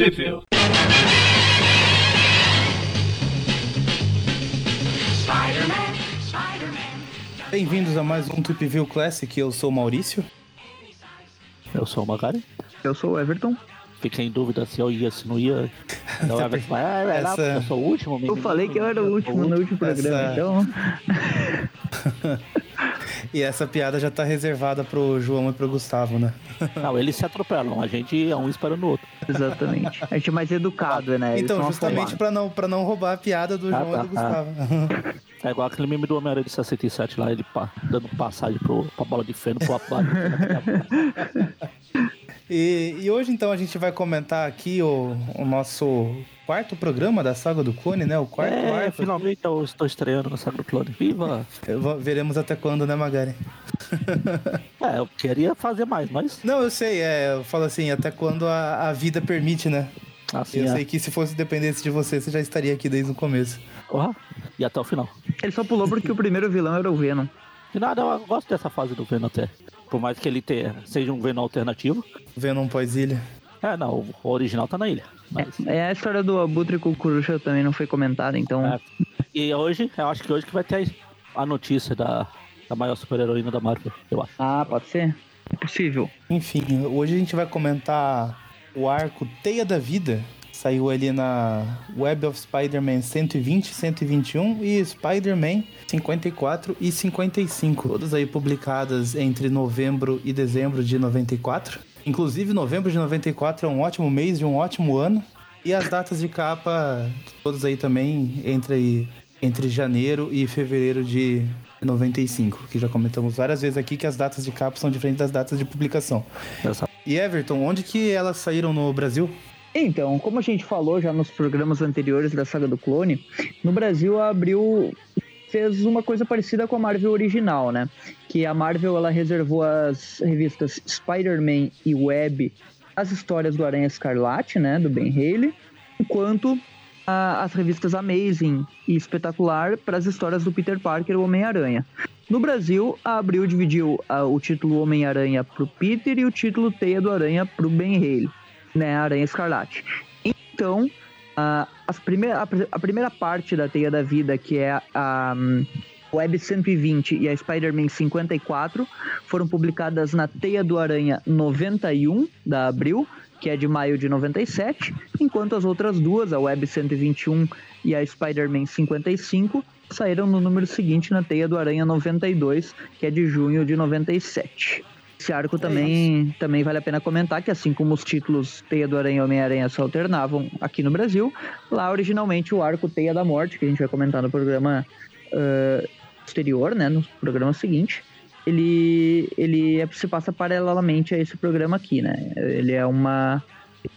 Trip Bem-vindos a mais um Trip View Classic. Eu sou o Maurício. Eu sou o Magari. Eu sou o Everton. Fiquei em dúvida se eu ia, se não ia. Não, Everton ah, é lá, Essa... eu sou o último. Eu falei que eu era o último no último programa, Essa... então. e essa piada já tá reservada pro João e pro Gustavo, né? Não, eles se atropelam, a gente é um esperando o outro. Exatamente. A gente é mais educado, né? Eles então, justamente pra não, pra não roubar a piada do ah, João tá, e do tá. Gustavo. É igual aquele meme do Homem-Aranha de 67 lá, ele pá, dando passagem pro, pra bola de feno pro apado. e, e hoje então a gente vai comentar aqui o, o nosso quarto programa da Saga do Clone, né? O quarto é, arco. finalmente eu estou estreando na Saga do Clone. Viva! Veremos até quando, né, Magari? é, eu queria fazer mais, mas... Não, eu sei, é, eu falo assim, até quando a, a vida permite, né? Assim, eu é. sei que se fosse dependesse de você, você já estaria aqui desde o começo. Uhum. E até o final. Ele só pulou porque o primeiro vilão era o Venom. De nada, eu gosto dessa fase do Venom até. Por mais que ele tenha, seja um Venom alternativo. Venom pós-ilha. É, não, o original tá na ilha. Mas... É, é, a história do Abutre com o Coruja também não foi comentada, então. É. E hoje, eu acho que hoje que vai ter a notícia da, da maior super-heroína da Marvel, eu acho. Ah, pode ser? É possível. Enfim, hoje a gente vai comentar o arco Teia da Vida. Saiu ali na Web of Spider-Man 120, 121 e Spider-Man 54 e 55. Todas aí publicadas entre novembro e dezembro de 94. Inclusive, novembro de 94 é um ótimo mês de um ótimo ano. E as datas de capa, todas aí também, entre, entre janeiro e fevereiro de 95, que já comentamos várias vezes aqui que as datas de capa são diferentes das datas de publicação. E Everton, onde que elas saíram no Brasil? Então, como a gente falou já nos programas anteriores da saga do clone, no Brasil abriu fez uma coisa parecida com a Marvel original, né? Que a Marvel ela reservou as revistas Spider-Man e Web as histórias do Aranha Escarlate, né, do Ben Haley, enquanto a, as revistas Amazing e Espetacular para as histórias do Peter Parker o Homem-Aranha. No Brasil, a Abril dividiu a, o título Homem-Aranha para o Peter e o título Teia do Aranha para o Ben Haley, né, Aranha Escarlate. Então, a, as primeira, a, a, primeira parte da Teia da Vida, que é a, a Web 120 e a Spider-Man 54, foram publicadas na Teia do Aranha 91 da Abril, que é de maio de 97, enquanto as outras duas, a Web 121 e a Spider-Man 55, saíram no número seguinte na Teia do Aranha 92, que é de junho de 97. Esse arco também, também vale a pena comentar que, assim como os títulos Teia do Aranha e Homem-Aranha se alternavam aqui no Brasil, lá originalmente o arco Teia da Morte, que a gente vai comentar no programa uh, posterior, né, no programa seguinte, ele, ele é, se passa paralelamente a esse programa aqui, né? Ele é uma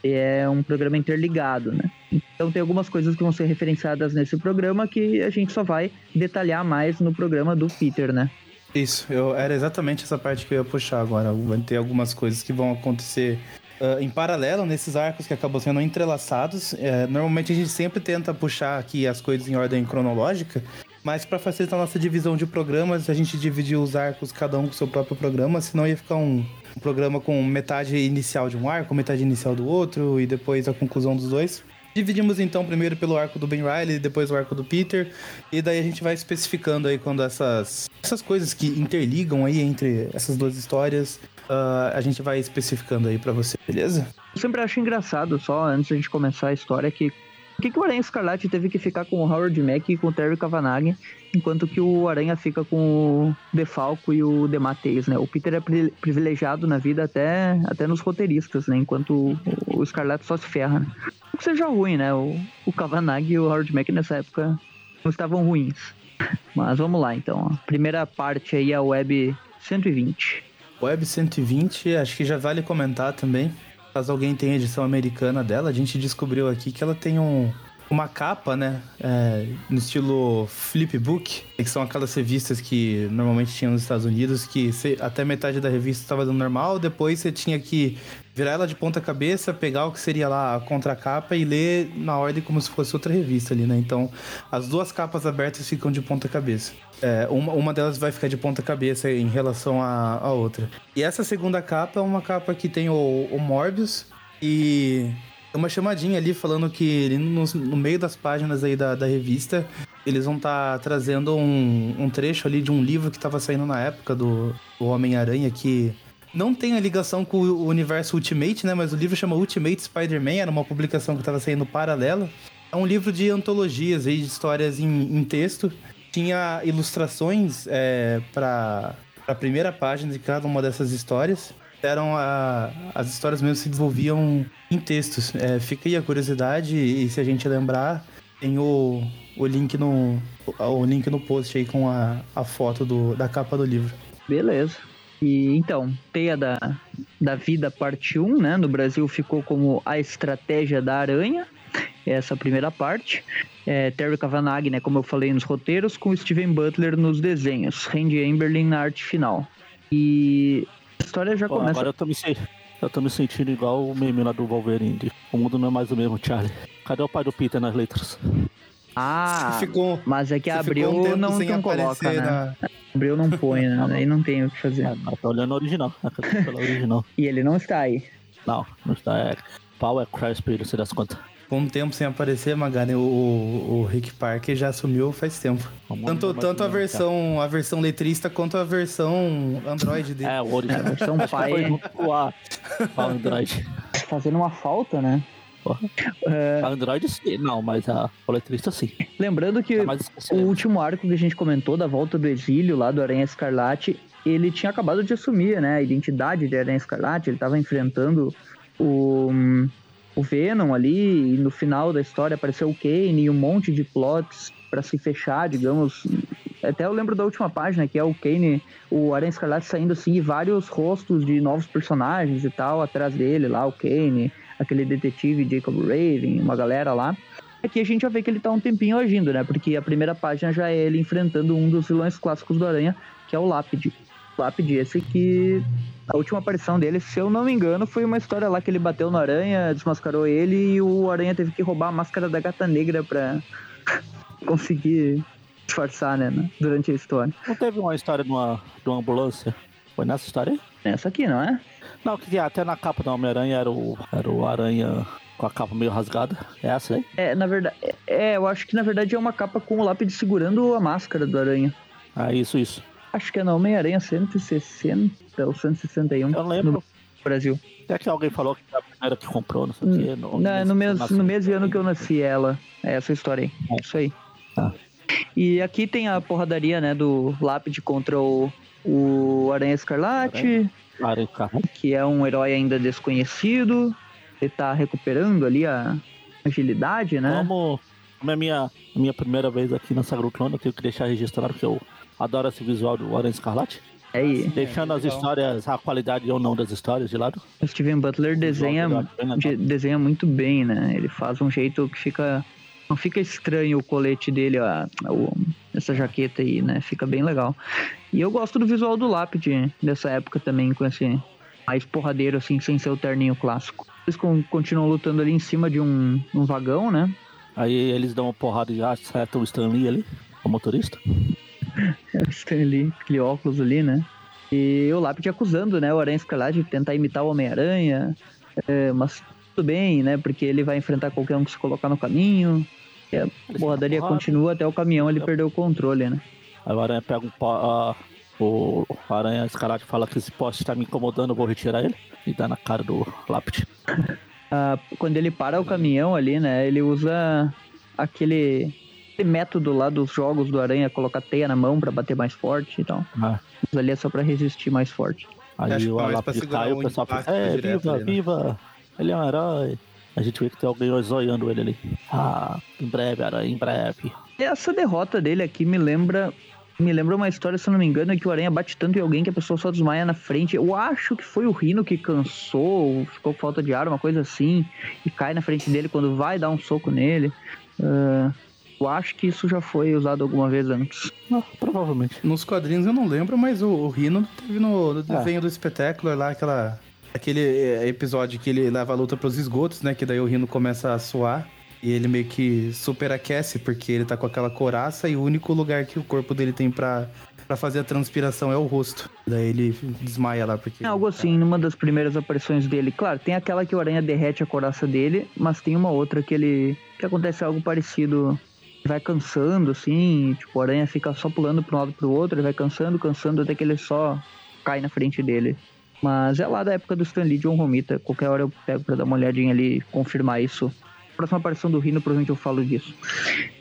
é um programa interligado, né? Então tem algumas coisas que vão ser referenciadas nesse programa que a gente só vai detalhar mais no programa do Peter, né? Isso, eu, era exatamente essa parte que eu ia puxar agora. Vai ter algumas coisas que vão acontecer uh, em paralelo nesses arcos que acabam sendo entrelaçados. Uh, normalmente a gente sempre tenta puxar aqui as coisas em ordem cronológica, mas para facilitar a nossa divisão de programas, a gente dividiu os arcos, cada um com seu próprio programa, senão ia ficar um, um programa com metade inicial de um arco, metade inicial do outro e depois a conclusão dos dois. Dividimos então primeiro pelo arco do Ben Riley, depois o arco do Peter, e daí a gente vai especificando aí quando essas, essas coisas que interligam aí entre essas duas histórias, uh, a gente vai especificando aí para você, beleza? Eu sempre acho engraçado, só antes da gente começar a história, que por que, que o Aranha Escarlate teve que ficar com o Howard Mack e com o Terry Cavanagh, enquanto que o Aranha fica com o Defalco e o Demateis, né? O Peter é privilegiado na vida até, até nos roteiristas, né? Enquanto o, o Escarlate só se ferra, né? Não que seja ruim, né? O, o e o Howard Mack nessa época não estavam ruins. Mas vamos lá, então. Primeira parte aí é a Web 120. Web 120, acho que já vale comentar também Caso alguém tenha edição americana dela, a gente descobriu aqui que ela tem um, uma capa, né? É, no estilo flipbook, que são aquelas revistas que normalmente tinham nos Estados Unidos, que você, até metade da revista estava dando normal, depois você tinha que virar ela de ponta cabeça, pegar o que seria lá a contracapa e ler na ordem como se fosse outra revista ali, né? Então, as duas capas abertas ficam de ponta cabeça. É, uma, uma delas vai ficar de ponta cabeça em relação à, outra. E essa segunda capa é uma capa que tem o, o Morbius e uma chamadinha ali falando que no, no meio das páginas aí da, da revista, eles vão estar tá trazendo um, um, trecho ali de um livro que estava saindo na época do, do Homem-Aranha que não tem a ligação com o universo Ultimate, né? Mas o livro chama Ultimate Spider-Man, era uma publicação que estava saindo paralela. É um livro de antologias aí, de histórias em, em texto. Tinha ilustrações é, para a primeira página de cada uma dessas histórias. Eram a, as histórias mesmo se desenvolviam em textos. É, fica aí a curiosidade e se a gente lembrar, tem o, o link no o link no post aí com a, a foto do, da capa do livro. Beleza. E então, Teia da, da Vida Parte 1, né? No Brasil ficou como A Estratégia da Aranha, essa primeira parte. É, Terry Cavanagh, né, como eu falei nos roteiros, com Steven Butler nos desenhos, Randy Amberlin na arte final. E história já Pô, começa... Agora eu tô, me, eu tô me sentindo igual o meme lá do Wolverine. O mundo não é mais o mesmo, Charlie. Cadê o pai do Peter nas letras? Ah, ficou, mas é que abriu um não, não coloca, né? Na... Abril não põe, né? Aí não tem o que fazer. É, tá olhando o original. original. e ele não está aí. Não, não está. É Power Crash pra ele, se das contas. Com um tempo sem aparecer, Magari, o, o Rick Parker já assumiu faz tempo. Tanto, tanto a versão a versão letrista quanto a versão Android dele. É, o original. É, a versão pai. Foi Android. Fazendo uma falta, né? É... A Android sim, não, mas a letrista sim. Lembrando que tá o último arco que a gente comentou da volta do exílio lá do Aranha Escarlate, ele tinha acabado de assumir, né, a identidade de Aranha Escarlate, ele estava enfrentando o, o Venom ali, e no final da história apareceu o Kane e um monte de plots para se fechar, digamos. Até eu lembro da última página, que é o Kane, o Aranha Escarlate saindo assim, e vários rostos de novos personagens e tal atrás dele lá, o Kane, aquele detetive Jacob Raven, uma galera lá. Aqui a gente já vê que ele tá um tempinho agindo, né? Porque a primeira página já é ele enfrentando um dos vilões clássicos do Aranha, que é o Lápide. Lápide, esse que a última aparição dele, se eu não me engano, foi uma história lá que ele bateu no Aranha, desmascarou ele e o Aranha teve que roubar a máscara da gata negra pra conseguir disfarçar, né, durante a história. Não teve uma história de uma, de uma ambulância? Foi nessa história aí? Nessa aqui, não é? Não, que até na capa do Homem-Aranha era o, era o Aranha com a capa meio rasgada. É essa aí? É, na verdade. É, eu acho que na verdade é uma capa com o lápide segurando a máscara do Aranha. Ah, isso, isso. Acho que é na Homem-Aranha 160 ou 161. Eu lembro. No Brasil. É que alguém falou que era a primeira que comprou, não sei o quê. No, não, no, mesmo, no mesmo ano que eu nasci, ela. É essa história aí. É. Isso aí. Tá. E aqui tem a porradaria, né, do Lápide contra o, o Aranha Escarlate. Aranha. Que é um herói ainda desconhecido. Ele tá recuperando ali a agilidade, né? Como, como é a minha, a minha primeira vez aqui na Sagrado Clone, eu tenho que deixar registrado que eu adoro esse visual do Aranha Escarlate. É aí. Deixando as histórias, a qualidade ou não das histórias de lado. O Steven Butler desenha, de, desenha muito bem, né? Ele faz um jeito que fica. Não fica estranho o colete dele, a, essa jaqueta aí, né? Fica bem legal. E eu gosto do visual do Lápide dessa época também, com esse mais porradeiro, assim, sem ser o terninho clássico. Eles continuam lutando ali em cima de um, um vagão, né? Aí eles dão uma porrada e acertam o Stanley ali, o motorista. é Stanley, aquele óculos ali, né? E o Lápide acusando, né, o Aranha Escarlate de tentar imitar o Homem-Aranha. É, mas tudo bem, né? Porque ele vai enfrentar qualquer um que se colocar no caminho. E a porradaria continua até o caminhão ele perder o controle, né? Aí o Aranha pega um uh, o Aranha Escarlate fala que esse poste está me incomodando, eu vou retirar ele. E dá na cara do Lápide. uh, quando ele para o caminhão ali, né? Ele usa aquele método lá dos jogos do Aranha, colocar teia na mão para bater mais forte e tal. Ah. Mas ali é só para resistir mais forte. Aí o e o pessoal pensa, é, viva, ali, né? viva! Ele é um herói. A gente vê que tem alguém zoiando ele ali. Ah, em breve, Aranha, em breve. Essa derrota dele aqui me lembra me lembra uma história, se eu não me engano, é que o Aranha bate tanto em alguém que a pessoa só desmaia na frente. Eu acho que foi o Rino que cansou, ficou com falta de ar, uma coisa assim, e cai na frente dele quando vai dar um soco nele. Uh, eu acho que isso já foi usado alguma vez antes. Ah, provavelmente. Nos quadrinhos eu não lembro, mas o, o Rino teve no, no é. desenho do espetáculo lá, aquela, aquele eh, episódio que ele leva a luta pros esgotos, né? Que daí o Rino começa a suar. E ele meio que superaquece, porque ele tá com aquela coraça e o único lugar que o corpo dele tem pra para fazer a transpiração é o rosto. Daí ele desmaia lá porque. É algo assim, numa das primeiras aparições dele. Claro, tem aquela que o aranha derrete a coraça dele, mas tem uma outra que ele. que acontece algo parecido. Vai cansando, assim, tipo, o aranha fica só pulando para um lado pro outro, ele vai cansando, cansando, até que ele só cai na frente dele. Mas é lá da época do Stan Lee John Romita. Qualquer hora eu pego pra dar uma olhadinha ali confirmar isso. Próxima aparição do Rino, provavelmente eu falo disso.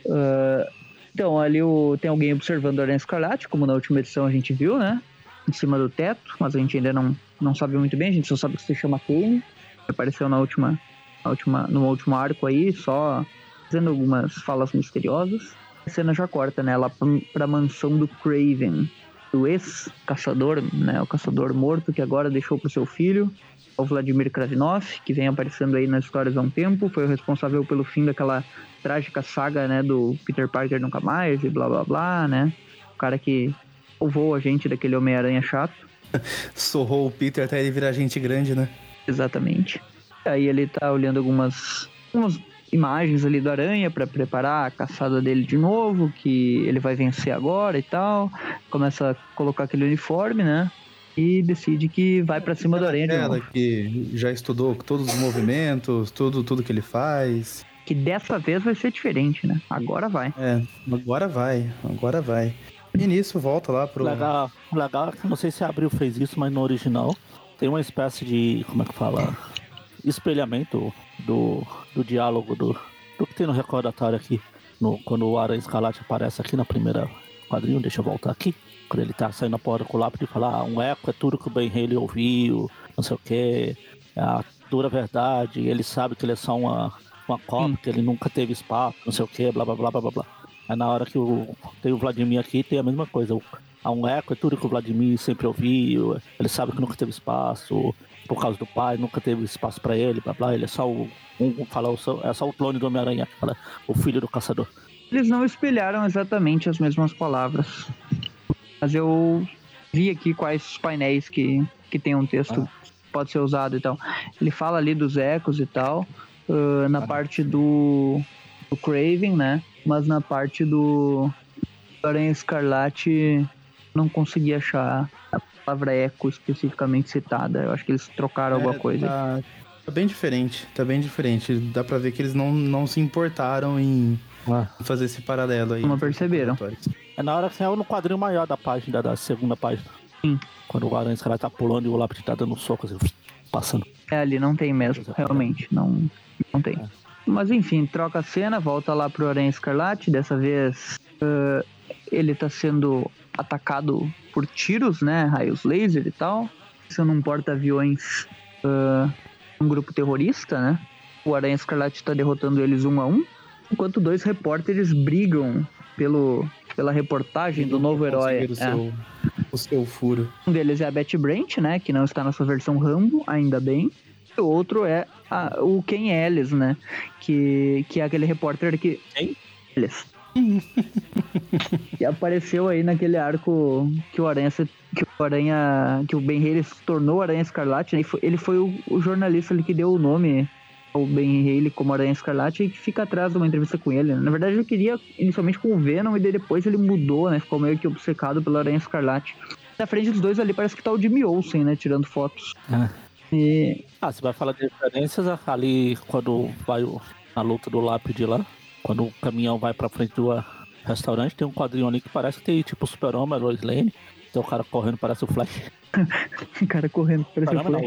Uh, então, ali o, tem alguém observando a Aranha Escarlate, como na última edição a gente viu, né? Em cima do teto, mas a gente ainda não, não sabe muito bem, a gente só sabe que se chama Kane. Apareceu na última, na última, no último arco aí, só fazendo algumas falas misteriosas. A cena já corta, né? Lá pra, mansão do Craven, do ex-caçador, né? O caçador morto que agora deixou pro seu filho o Vladimir Krasinov, que vem aparecendo aí nas histórias há um tempo, foi o responsável pelo fim daquela trágica saga, né, do Peter Parker nunca mais e blá blá blá, né? O cara que salvou a gente daquele Homem-Aranha chato. Sorrou o Peter até ele virar gente grande, né? Exatamente. Aí ele tá olhando algumas, algumas imagens ali do Aranha para preparar a caçada dele de novo, que ele vai vencer agora e tal. Começa a colocar aquele uniforme, né? e decide que vai para cima do Aranha de novo. que já estudou todos os movimentos, tudo, tudo que ele faz. Que dessa vez vai ser diferente, né? Agora vai. É, agora vai, agora vai. E nisso volta lá pro. Legal, legal, não sei se a Abril fez isso, mas no original tem uma espécie de. como é que fala? Espelhamento do, do diálogo do, do que tem no recordatório aqui. No, quando o Aranha Escalate aparece aqui na primeira quadrinho, deixa eu voltar aqui quando ele tá saindo a porta com o lápis e fala, ah, um eco é tudo que o Ben Haley ouviu, não sei o que, é a dura verdade, ele sabe que ele é só uma, uma cópia, que ele nunca teve espaço, não sei o que, blá blá blá blá blá. Aí na hora que o, tem o Vladimir aqui, tem a mesma coisa. A um eco é tudo que o Vladimir sempre ouviu, ele sabe que nunca teve espaço, por causa do pai, nunca teve espaço para ele, blá blá, ele é só o. Um, fala, é só o clone do Homem-Aranha, o filho do caçador. Eles não espelharam exatamente as mesmas palavras. Mas eu vi aqui quais painéis que, que tem um texto ah. pode ser usado e tal. Ele fala ali dos ecos e tal, uh, na ah. parte do, do Craven, né? Mas na parte do Aranha Escarlate não consegui achar palavra eco especificamente citada. Eu acho que eles trocaram é, alguma coisa. Tá, tá, bem diferente, tá bem diferente. Dá pra ver que eles não, não se importaram em ah. fazer esse paralelo aí. Não perceberam. É na hora que saiu no quadrinho maior da página, da segunda página. Sim. Quando o Aranha cara tá pulando e o lápis tá dando soco, assim, passando. É, ali não tem mesmo, realmente. Não, não tem. É. Mas enfim, troca a cena, volta lá pro Aranha Escarlate. Dessa vez uh, ele tá sendo atacado por tiros, né? Raios laser e tal. Sendo um porta-aviões, uh, um grupo terrorista, né? O Aranha Escarlate tá derrotando eles um a um. Enquanto dois repórteres brigam pelo pela reportagem do novo herói. O, é. seu, o seu furo. Um deles é a Betty Brant, né? Que não está na sua versão Rambo, ainda bem. E o outro é a, o Ken Ellis, né? Que, que é aquele repórter que. Quem? Ellis. Que apareceu aí naquele arco que o Aranha que o Aranha que o Ben Haley se tornou Aranha Escarlate né? ele foi, ele foi o, o jornalista ali que deu o nome o Ben Haley como Aranha Escarlate e que fica atrás de uma entrevista com ele. Né? Na verdade, eu queria inicialmente com o Venom e depois ele mudou, né? Ficou meio que obcecado pela Aranha Escarlate. Na frente dos dois ali parece que tá o Jimmy Olsen, né? Tirando fotos. Ah. E... Ah, você vai falar de referências ali quando vai a luta do lápide lá, quando o caminhão vai pra frente do restaurante, tem um quadrinho ali que parece que tem tipo Super-Homem, Lois Lane, tem um cara correndo, parece o Flash. um cara correndo, parece o Flash.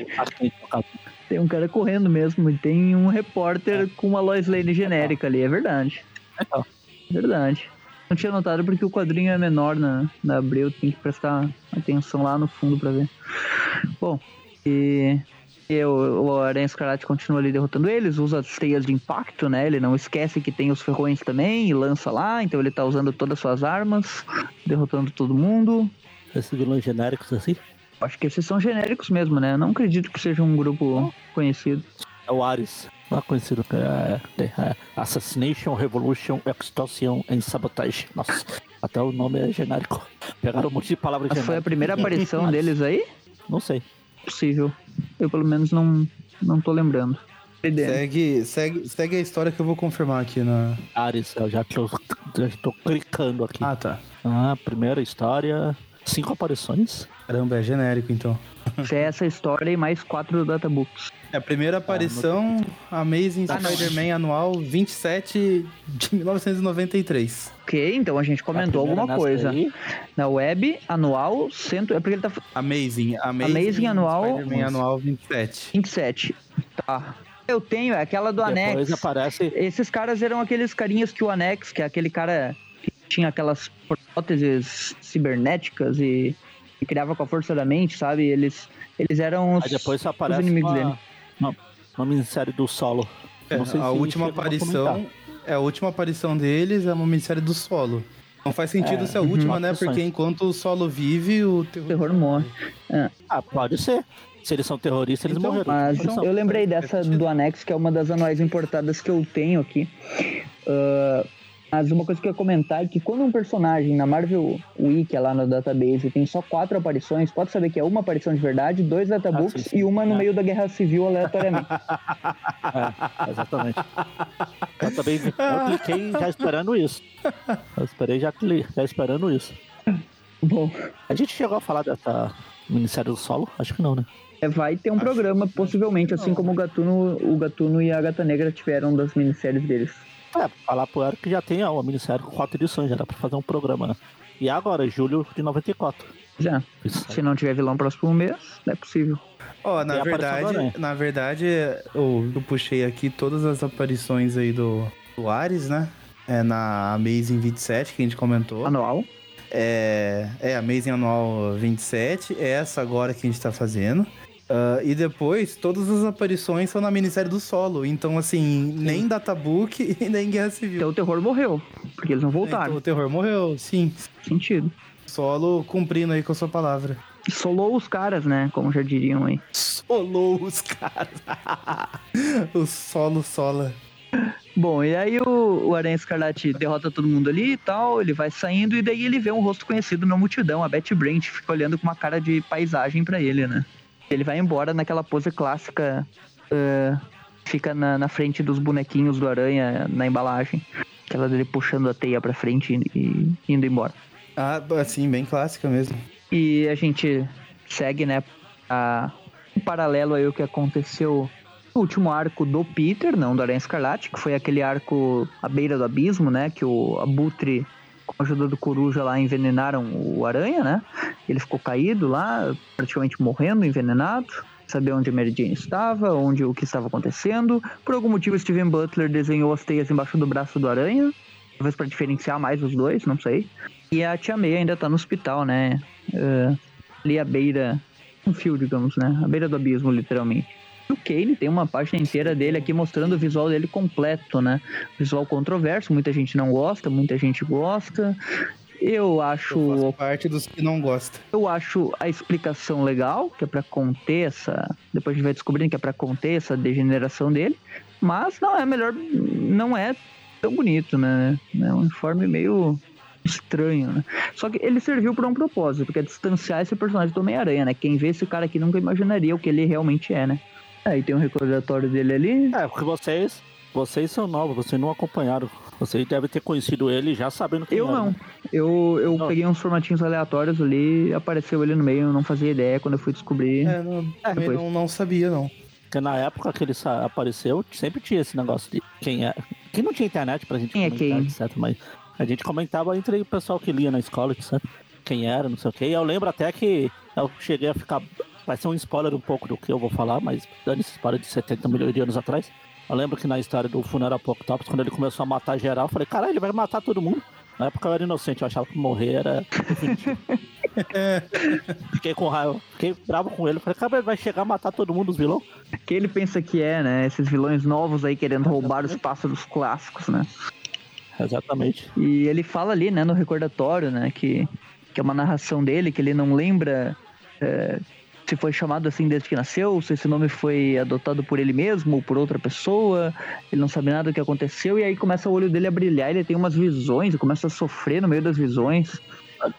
Não, tem um cara correndo mesmo e tem um repórter é. com uma Lois Lane genérica ali, é verdade. É verdade. Não tinha notado porque o quadrinho é menor na, na Abril, tem que prestar atenção lá no fundo pra ver. Bom, e, e o, o Aranha Escarlate continua ali derrotando eles, usa as teias de impacto, né? Ele não esquece que tem os ferrões também e lança lá, então ele tá usando todas as suas armas, derrotando todo mundo. Esses vilões genéricos assim? Acho que esses são genéricos mesmo, né? Não acredito que seja um grupo conhecido. É o Ares. Não é conhecido é, é, Assassination, Revolution, Extortion and Sabotage. Nossa, até o nome é genérico. Pegaram um monte de palavras genéricas. Foi a primeira aparição deles aí? Não sei. Possível. Eu pelo menos não, não tô lembrando. Segue, segue, segue a história que eu vou confirmar aqui na. Ares, eu já tô clicando aqui. Ah, tá. Ah, primeira história, cinco aparições. Caramba, é genérico então. Se é essa história e mais quatro databooks. É a primeira aparição Amazing Ah. Spider-Man anual 27 de 1993. Ok, então a gente comentou A alguma coisa. aí, Na web, anual, cento... é porque ele tá Amazing, Amazing, Amazing anual- Spider-Man anual 27. 27. Tá. Eu tenho, é aquela do depois Anex. aparece. Esses caras eram aqueles carinhas que o Anex, que é aquele cara que tinha aquelas próteses cibernéticas e criava com a força da mente, sabe? Eles, eles eram os, Aí depois só os aparece inimigos uma, dele. uma, uma minissérie do solo. É, Não sei a se última aparição é a última aparição deles é uma minissérie do solo. Não faz sentido É, ser a uhum. última, né? Porque enquanto o solo vive, o terror, O terror morre. Ah, pode ser. Se eles são terroristas, eles Então, morreram. Mas Eles são. eu lembrei dessa do Anex, que é uma das anuais importadas que eu tenho aqui. Ah, mas uma coisa que eu ia comentar é que quando um personagem na Marvel Wiki, lá no database, tem só quatro aparições, pode saber que é uma aparição de verdade, dois databooks Ah, sim, sim. e uma no É. meio da Guerra Civil aleatoriamente. É, exatamente. Eu também eu cliquei já esperando isso. Eu esperei já, cli- já esperando isso. Bom, A gente chegou a falar dessa minissérie do solo? Acho que não, né? é, vai ter um Acho- programa, possivelmente, assim não. como o Gatuno, o Gatuno e a Gata Negra tiveram das minisséries deles. É, falar pro Eric que já tem uma minissérie com quatro edições, já dá pra fazer um programa, né? E agora, julho de 94. Já. Isso Se não tiver vilão próximo mês, não é possível. Ó, na Tem a aparição do verdade, na verdade, eu, eu puxei aqui todas as aparições aí do, do Ares, né? É na Amazing 27 que a gente comentou. Anual. É, é Amazing Anual 27, é essa agora que a gente tá fazendo. Ah, e depois, todas as aparições são na minissérie do solo. Então, assim, nem Databook e nem Guerra Civil. Então o terror morreu, porque eles não Então, voltaram. o terror morreu, sim. Sentido. Solo cumprindo aí com a sua palavra. Solou os caras, né? Como já diriam aí. Solou os caras. o solo sola. Bom, e aí o, o Aranha Escarlate derrota todo mundo ali e tal, ele vai saindo e daí ele vê um rosto conhecido na multidão, a Betty Brant fica olhando com uma cara de paisagem pra ele, né? Ele vai embora naquela pose clássica, ah, fica na, na frente dos bonequinhos do Aranha na embalagem, aquela dele puxando a teia pra frente e, e indo embora. Ah, assim, bem clássica mesmo. E a gente segue, né, a, em paralelo aí o que aconteceu no último arco do Peter, não do Aranha Escarlate, que foi aquele arco à beira do abismo, né, que o Abutre, com a ajuda do Coruja lá, envenenaram o Aranha, né, ele ficou caído lá, praticamente morrendo, envenenado, saber onde a Mary Jane estava, onde o que estava acontecendo. Por algum motivo, Steven Butler desenhou as teias embaixo do braço do Aranha, talvez para diferenciar mais os dois, não sei. E a Tia May ainda tá no hospital, né? eh, ali à beira, um fio, digamos, né? À beira do abismo, literalmente. E o Kane tem uma página inteira dele aqui mostrando o visual dele completo, né? Visual controverso, muita gente não gosta, muita gente gosta. Eu acho, Eu faço parte dos que não gostam. eu acho a explicação legal, que é pra conter essa, depois a gente vai descobrindo que é pra conter essa degeneração dele, mas não é melhor, não é tão bonito, né? É um uniforme meio estranho, né? Só que ele serviu pra um propósito, que é distanciar esse personagem do Homem-Aranha, né? Quem vê esse cara aqui nunca imaginaria o que ele realmente é, né? Aí tem um recordatório dele ali. É, porque vocês, vocês são novos, vocês não acompanharam. Vocês devem ter conhecido ele já sabendo quem Eu era, não. né? Eu, eu Não. peguei uns formatinhos aleatórios ali, apareceu ele no meio, eu não fazia ideia quando eu fui descobrir. É, não, depois. não, não sabia, não. Porque na época que ele apareceu, sempre tinha esse negócio de quem é. Que não tinha internet pra gente Quem é comentar, quem? etc. Mas a gente comentava entre o pessoal que lia na escola, etc. Quem era, não sei o quê. E eu lembro até que eu cheguei a ficar. Vai ser um spoiler um pouco do que eu vou falar, mas dando esse spoiler de 70 milhões de anos atrás. Eu lembro que na história do Funeral Apoctopus, quando ele começou a matar geral, eu falei, caralho, ele vai matar todo mundo. Na época eu era inocente, eu achava que morrer era. Fiquei com raiva, fiquei bravo com ele. Falei, cara, ele vai chegar a matar todo mundo, os vilões? que ele pensa que é, né? Esses vilões novos aí querendo roubar os pássaros clássicos, né? Exatamente. E ele fala ali, né, no recordatório, né, que, que é uma narração dele, que ele não lembra é, se foi chamado assim desde que nasceu, se esse nome foi adotado por ele mesmo ou por outra pessoa, ele não sabe nada do que aconteceu, e aí começa o olho dele a brilhar, ele tem umas visões, ele começa a sofrer no meio das visões.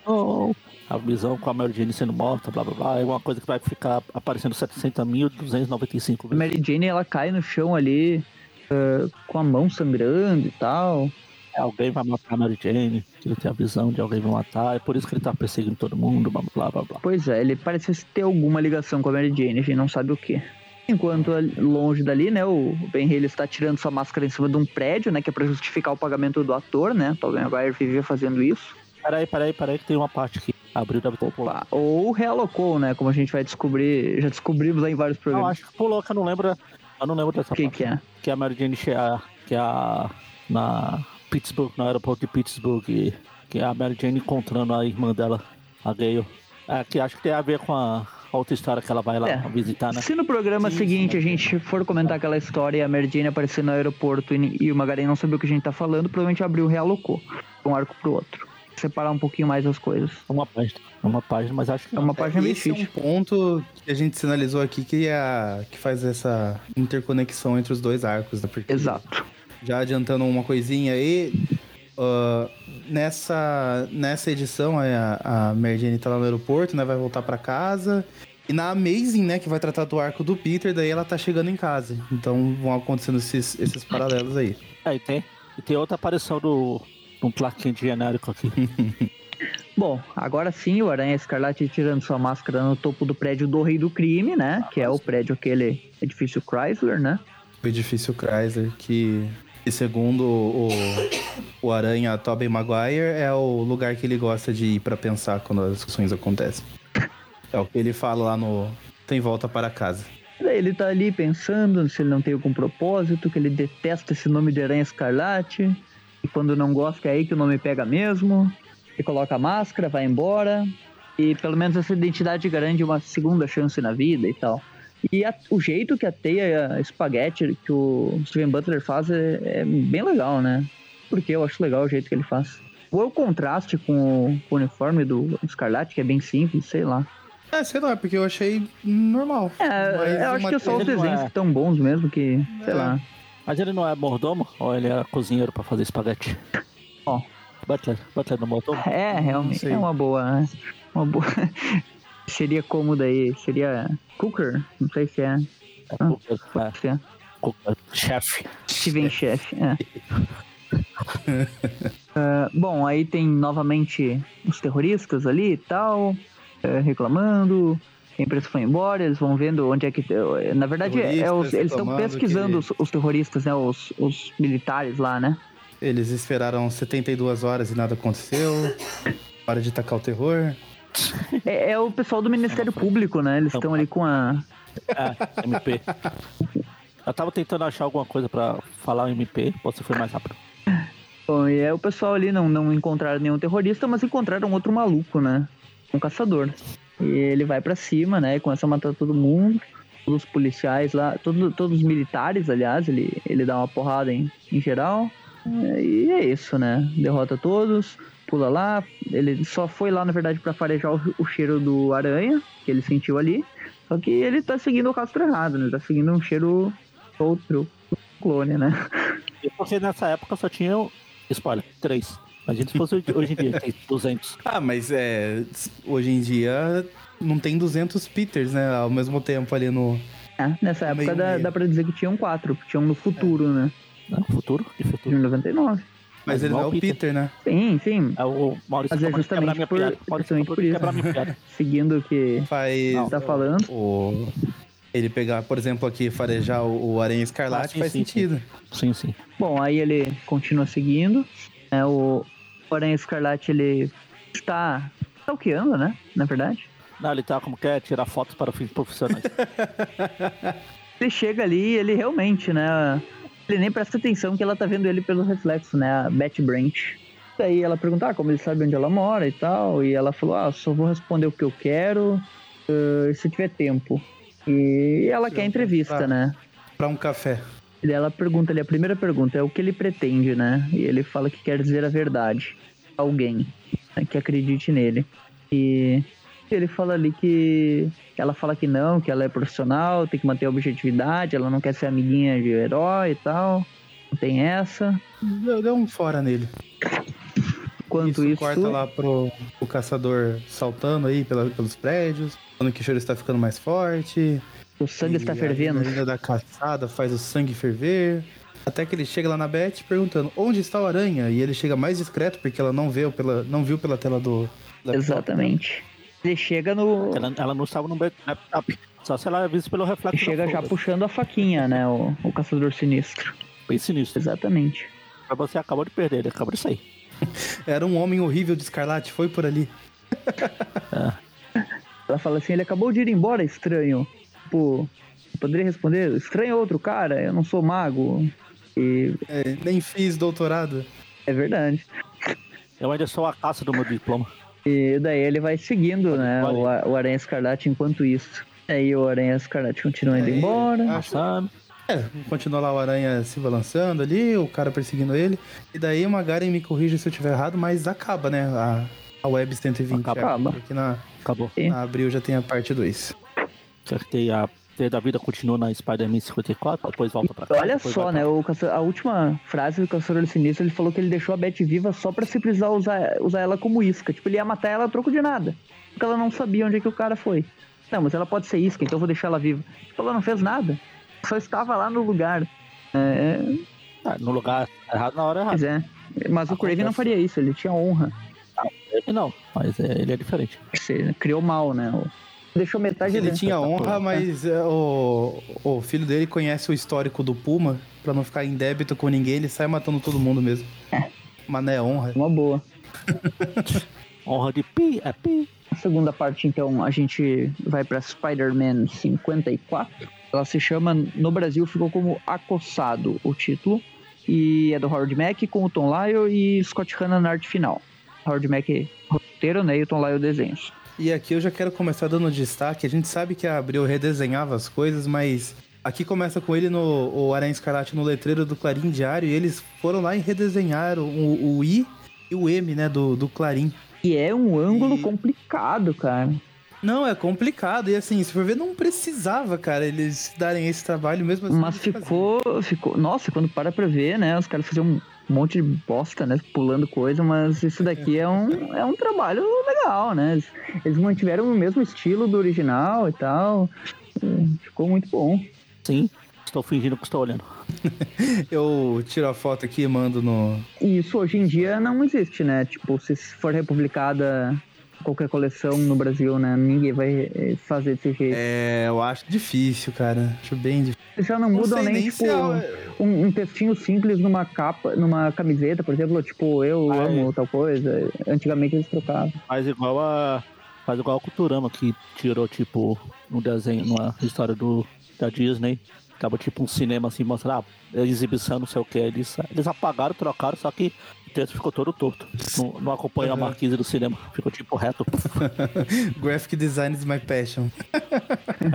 Oh, a visão com a Mary Jane sendo morta, blá blá blá, é uma coisa que vai ficar aparecendo 700.295 A vezes. Mary Jane, ela cai no chão ali, é, com a mão sangrando e tal. Alguém vai matar a Mary Jane, que ele tem a visão de alguém vai matar, é por isso que ele tá perseguindo todo mundo, blá blá blá blá. Pois é, ele parece ter alguma ligação com a Mary Jane, a gente não sabe o que. Enquanto longe dali, né, o Ben Haley está tirando sua máscara em cima de um prédio, né, que é para justificar o pagamento do ator, né? Tobey Maguire vivia fazendo isso. Peraí, peraí, peraí, que tem uma parte aqui. Abriu da Opa, Ou realocou, né? Como a gente vai descobrir, já descobrimos aí em vários programas. Não, acho que pulou, que eu não lembro. Eu não lembro dessa que parte. que é? Que é a Mary Jane que é a. Na Pittsburgh, no aeroporto de Pittsburgh, que é a Mary Jane encontrando a irmã dela, a Gale. É, que acho que tem a ver com a outra história que ela vai lá é. visitar, né? Se no programa sim, seguinte sim. a gente for comentar aquela história e a Mary Jane aparecer no aeroporto e, e o Magaren não sabia o que a gente tá falando, provavelmente abriu realocou um arco pro outro. Separar um pouquinho mais as coisas. Uma página, uma página, mas acho que é uma página bem Esse é um ponto que a gente sinalizou aqui que é a, que faz essa interconexão entre os dois arcos, né? Porque Exato. Já adiantando uma coisinha aí, uh, nessa, nessa edição a, a Mary Jane tá lá no aeroporto, né? Vai voltar para casa. E na Amazing, né, que vai tratar do arco do Peter, daí ela tá chegando em casa. Então vão acontecendo esses, esses paralelos aí. É, e tem, e tem outra aparição do um plaquinho de genérico aqui. Bom, agora sim o Aranha Escarlate tirando sua máscara no topo do prédio do Rei do Crime, né? Que é o prédio aquele edifício Chrysler, né? O edifício Chrysler, que e segundo o, o Aranha Tobey Maguire, é o lugar que ele gosta de ir para pensar quando as discussões acontecem. É o que ele fala lá no Tem Volta para Casa. Ele tá ali pensando se ele não tem algum propósito, que ele detesta esse nome de Aranha Escarlate. E quando não gosta, é aí que o nome pega mesmo. E coloca a máscara, vai embora. E pelo menos essa identidade garante uma segunda chance na vida e tal. E a, o jeito que a teia espaguete que o Steven Butler faz é, é, bem legal, né? Porque eu acho legal o jeito que ele faz. Ou é o contraste com o, com o uniforme do Scarlet, que é bem simples, sei lá. É, sei lá, porque eu achei normal. É, eu acho que só os desenhos é... tão bons mesmo que, sei é. lá. Mas ele não é mordomo? Ou ele é cozinheiro pra fazer espaguete? Ó. Butler, Butler no mordomo? É, realmente. É uma boa. Né? Uma boa. Seria como daí? Seria Cooker? Não sei se é. é ah, Cooker, é. é. Cooker, chefe. Steven Chef, é. uh, bom, aí tem novamente os terroristas ali e tal, uh, reclamando. A imprensa foi embora, eles vão vendo onde é que. Na verdade, é os, eles estão pesquisando que... os, os, terroristas, né? Os, os militares lá, né? Eles esperaram 72 horas e nada aconteceu. Hora de tacar o terror. É, é o pessoal do Ministério Público, né? Eles estão ali com a. É, MP. Eu tava tentando achar alguma coisa pra falar MP, você foi mais rápido. Bom, e é o pessoal ali não, não encontraram nenhum terrorista, mas encontraram outro maluco, né? Um caçador. E ele vai para cima, né? E começa a matar todo mundo. Todos os policiais lá, todo, todos os militares, aliás, ele, ele dá uma porrada em, em geral. E é isso, né? Derrota todos pula lá. Ele só foi lá, na verdade, para farejar o, o, cheiro do aranha, que ele sentiu ali. Só que ele tá seguindo o rastro errado, né? Tá seguindo um cheiro outro clone, né? Porque nessa época só tinha, spoiler, três. Imagina se fosse hoje em dia, tem 200. Ah, mas é. Hoje em dia não tem 200 Peters, né? Ao mesmo tempo ali no. É, nessa época dá, dá pra dizer que tinham quatro, tinham no futuro, é. né? No futuro? Que futuro? Em 99. Mas, ele não é o Peter, Peter, né? Sim, sim. É o Maurício Mas é justamente por, justamente por isso. Seguindo o que faz não, tá falando. O... Ele pegar, por exemplo, aqui, farejar o, o Aranha Escarlate ah, sim, faz sim, sentido. Sim. sim, sim. Bom, aí ele continua seguindo. É, o, Aranha Escarlate, ele está stalkeando, né? Na verdade. Não, ele tá como quer tirar fotos para fins profissionais. ele chega ali e ele realmente, né? Ele nem presta atenção que ela tá vendo ele pelo reflexo, né? A Betty Brant. Daí ela pergunta ah, como ele sabe onde ela mora e tal. E ela falou: Ah, só vou responder o que eu quero uh, se tiver tempo. E ela quer entrevista, pra, né? Pra um café. E ela pergunta ali: a primeira pergunta é o que ele pretende, né? E ele fala que quer dizer a verdade. Alguém né, que acredite nele. E ele fala ali que ela fala que não, que ela é profissional, tem que manter a objetividade, ela não quer ser amiguinha de herói e tal. Não tem essa. Deu, deu um fora nele. Quanto isso, isso corta lá pro, pro caçador saltando aí pela, pelos prédios, falando que o cheiro está ficando mais forte. O sangue está fervendo. A da caçada faz o sangue ferver. Até que ele chega lá na Beth perguntando onde está o aranha? E ele chega mais discreto porque ela não viu pela, não viu pela tela do. Exatamente. Ele chega no. Ela, ela não estava no laptop. Só se ela visse pelo reflexo. Chega já puxando a faquinha, né? O, o caçador sinistro. Bem sinistro. Exatamente. Mas você acabou de perder, ele acabou de sair. Era um homem horrível de escarlate, foi por ali. Ela fala assim, ele acabou de ir embora, estranho. Tipo, poderia responder, estranho é outro cara, eu não sou mago. E É, nem fiz doutorado. é verdade. Eu ainda sou a caça do meu diploma. E daí ele vai seguindo, né, o, o Aranha Escarlate enquanto isso. Aí o Aranha Escarlate continua indo Aí, embora. acho- Passando. É, continua lá o aranha se balançando ali, o cara perseguindo ele. E daí o Magaren me corrige se eu estiver errado, mas acaba, né? A, a Web 120. Acaba. É, porque na, Acabou. Na abril já tem a parte 2. Acertei a Da vida continua na Spider-Man 54, depois volta pra cá. Olha só, né? pra- O caça- a última frase do Caçador Sinistro, ele falou que ele deixou a Beth viva só pra se precisar usar, usar ela como isca. Tipo, ele ia matar ela a troco de nada. Porque ela não sabia onde é que o cara foi. Não, mas ela pode ser isca, então eu vou deixar ela viva. Tipo, ela não fez nada. Só estava lá no lugar. É, Ah, no lugar errado na hora pois errada. é. Mas o Craven não Acontece. faria isso, ele tinha honra. Não, mas é, ele é diferente. Você criou mal, né? O- Deixou metade Ele dentro. tinha honra, mas é, o, o filho dele conhece o histórico do Puma. Pra não ficar em débito com ninguém, ele sai matando todo mundo mesmo. Mas não é honra. Uma boa. Honra de pi, é pi. A segunda parte, então, a gente vai pra Spider-Man 54. Ela se chama, no Brasil, ficou como Acossado o título. E é do Howard Mack com o Tom Lyle e Scott Hanna na arte final. Howard Mack roteiro, né? E o Tom Lyle desenhos. E aqui eu já quero começar dando destaque. A gente sabe que a Abril redesenhava as coisas, mas aqui começa com ele no o Aranha Escarlate no letreiro do Clarim Diário. E eles foram lá e redesenharam o, o I e o M, né, do, do Clarim. E é um ângulo E- complicado, cara. Não, é complicado. E assim, se for ver, não precisava, cara, eles darem esse trabalho mesmo assim. Mas ficou, ficou. Nossa, quando para pra ver, né? Os caras faziam um monte de bosta, né? Pulando coisa, mas isso daqui é um, é um trabalho legal, né? Eles, eles mantiveram o mesmo estilo do original e tal. Ficou muito bom. Sim, estou fingindo que estou olhando. Eu tiro a foto aqui e mando no. E isso hoje em dia não existe, né? Tipo, se for republicada qualquer coleção no Brasil, né? Ninguém vai eh, fazer desse jeito. É, eu acho difícil, cara. Acho bem difícil. Eles já não Não mudam nem, nem tipo, é- um, um textinho simples numa capa, numa camiseta, por exemplo, tipo, eu Ah, amo tal coisa. Antigamente eles trocavam. Faz igual a. Faz igual a Culturama que tirou, tipo, um desenho, numa história do, da Disney. Tava tipo um cinema assim, mostrando, ah, exibição, não sei o que. Eles, eles apagaram, trocaram, só que texto ficou todo torto. Não, não acompanha a Uhum. marquise do cinema. Ficou tipo reto. Graphic design is my passion.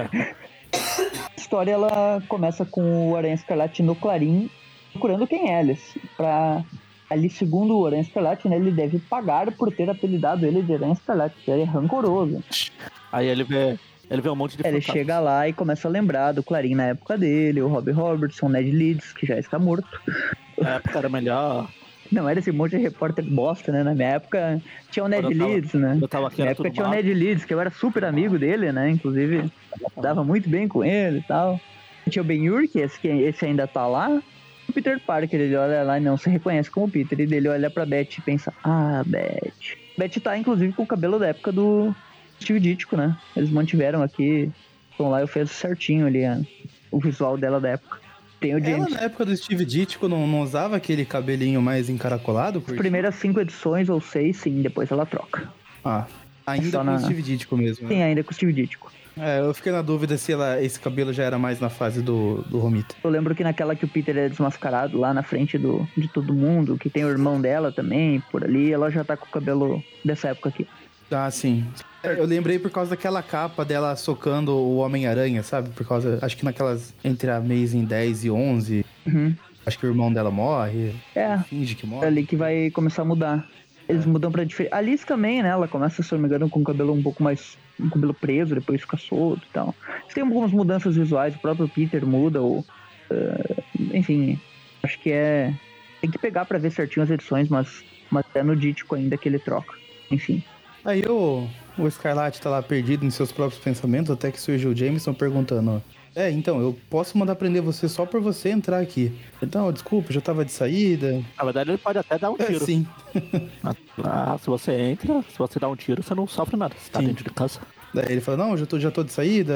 A história ela começa com o Aranha Escarlate no Clarim procurando quem é Alice. Pra ali, segundo o Aranha Escarlate, né, ele deve pagar por ter apelidado ele de Aranha Escarlate, que ele é rancoroso. Aí ele vê. Ele vê um monte de Ele chega lá e começa a lembrar do Clarim na época dele, o Robbie Robertson, o Ned Leeds, que já está morto. Na época era melhor. Não era esse monte de repórter bosta, né? Na minha época tinha o Ned eu tava- Leeds, né? Eu tava aqui, Na época tinha o mato. Ned Leeds, que eu era super amigo dele, né? Inclusive, dava muito bem com ele e tal. Tinha o Ben Ur, que esse, que esse ainda tá lá. O Peter Parker, ele olha lá e não se reconhece como Peter. E dele olha pra Beth e pensa, ah, Beth. Beth tá, inclusive, com o cabelo da época do Steve Ditko, né? Eles mantiveram aqui. Então lá eu fiz certinho ali a- o visual dela da época. Tem o Ela, na época do Steve Ditko, não, não usava aquele cabelinho mais encaracolado? As Por... primeiras cinco edições ou seis, sim, depois ela troca. Ah, ainda com na- o Steve Ditko mesmo. né? Tem ainda com o Steve Ditko. É, eu fiquei na dúvida se ela, esse cabelo já era mais na fase do, do Romita. Eu lembro que naquela que o Peter é desmascarado lá na frente do, de todo mundo, que tem o irmão dela também, por ali, ela já tá com o cabelo dessa época aqui. Ah, sim. Eu lembrei por causa daquela capa dela socando o Homem-Aranha, sabe? Por causa. Acho que naquelas. Entre a Amazing 10 e 11. Uhum. Acho que o irmão dela morre. É, Finge que é morre. ali que vai começar a mudar. Eles mudam pra diferente. Alice também, né? Ela começa, se eu não me engano, com o cabelo um pouco mais. um cabelo preso, depois fica solto e tal. Tem algumas mudanças visuais, o próprio Peter muda, ou. eh, enfim, acho que é. Tem que pegar pra ver certinho as edições, mas, mas é no Dítico ainda que ele troca. Enfim. Aí o, o Scarlet tá lá perdido em seus próprios pensamentos, até que surge o Jameson perguntando: ó, É, então, eu posso mandar prender você só por você entrar aqui. Então, desculpa, já tava de saída. Na verdade, ele pode até dar um É, tiro. sim. Ah, se você entra, se você dá um tiro, você não sofre nada. Você tá Sim. dentro de casa. Daí ele fala, não, já tô, já tô de saída,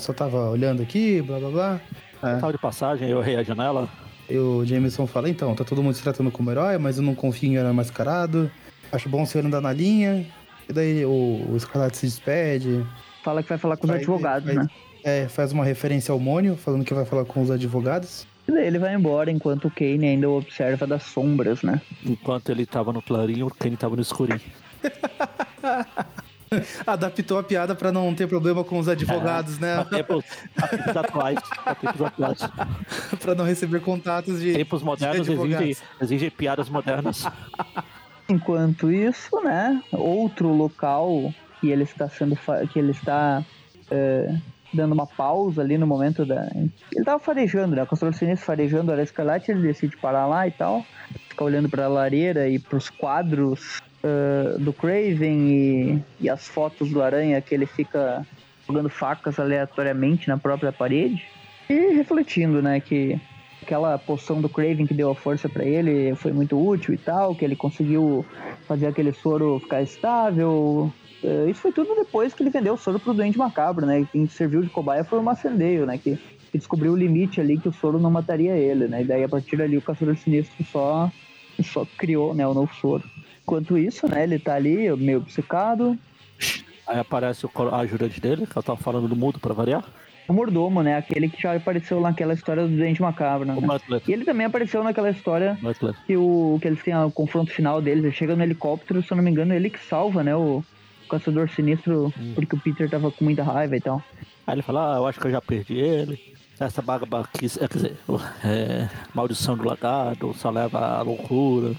só tava olhando aqui, blá blá blá. É. Tava de passagem, eu errei a janela. E o Jameson fala, então, tá todo mundo se tratando como herói, mas eu não confio em herói mascarado. Acho bom o senhor andar na linha. E daí o, o Escarlate se despede. Fala que vai falar com os Vai- advogados, vai- né? É, faz uma referência ao Mônio, falando que vai falar com os advogados. E daí ele vai embora enquanto o Kane ainda observa das sombras, né? Enquanto ele tava no clarinho, o Kenny tava no escurinho. Adaptou a piada pra não ter problema com os advogados, né? Há tempos, atuais. Tempos atuais. pra não receber contatos de. Tempos modernos exigem, exigem piadas modernas. Enquanto isso, né, outro local que ele está sendo que ele está é, dando uma pausa ali no momento da ele tava farejando, né, o sinistro farejando a Hora Escarlate, ele decide parar lá e tal, ficar olhando para a lareira e para os quadros é, do Craven e, e as fotos do Aranha que ele fica jogando facas aleatoriamente na própria parede e refletindo, né, que aquela poção do Craven que deu a força pra ele foi muito útil e tal, que ele conseguiu fazer aquele soro ficar estável. Eh, Isso foi tudo depois que ele vendeu o soro pro Doente Macabro, né? Quem serviu de cobaia foi o Macendeio, né? Que, que descobriu o limite ali que o soro não mataria ele, né? E daí a partir dali o Caçador Sinistro só, só criou né, o novo soro. Enquanto isso, né? Ele tá ali meio obcecado. Aí aparece o a ajudante dele, que eu tava falando do mudo pra variar. O mordomo, né? Aquele que já apareceu naquela história do Doente Macabro, O né? E ele também apareceu naquela história Butler. que, o, que eles têm o confronto final deles, ele chega no helicóptero, se eu não me engano, ele que salva, né, o, caçador sinistro, porque o Peter tava com muita raiva e tal. Aí ele fala, ah, eu acho que eu já perdi ele. Essa aqui, é, quer dizer, é, maldição do lagarto, só leva à loucura.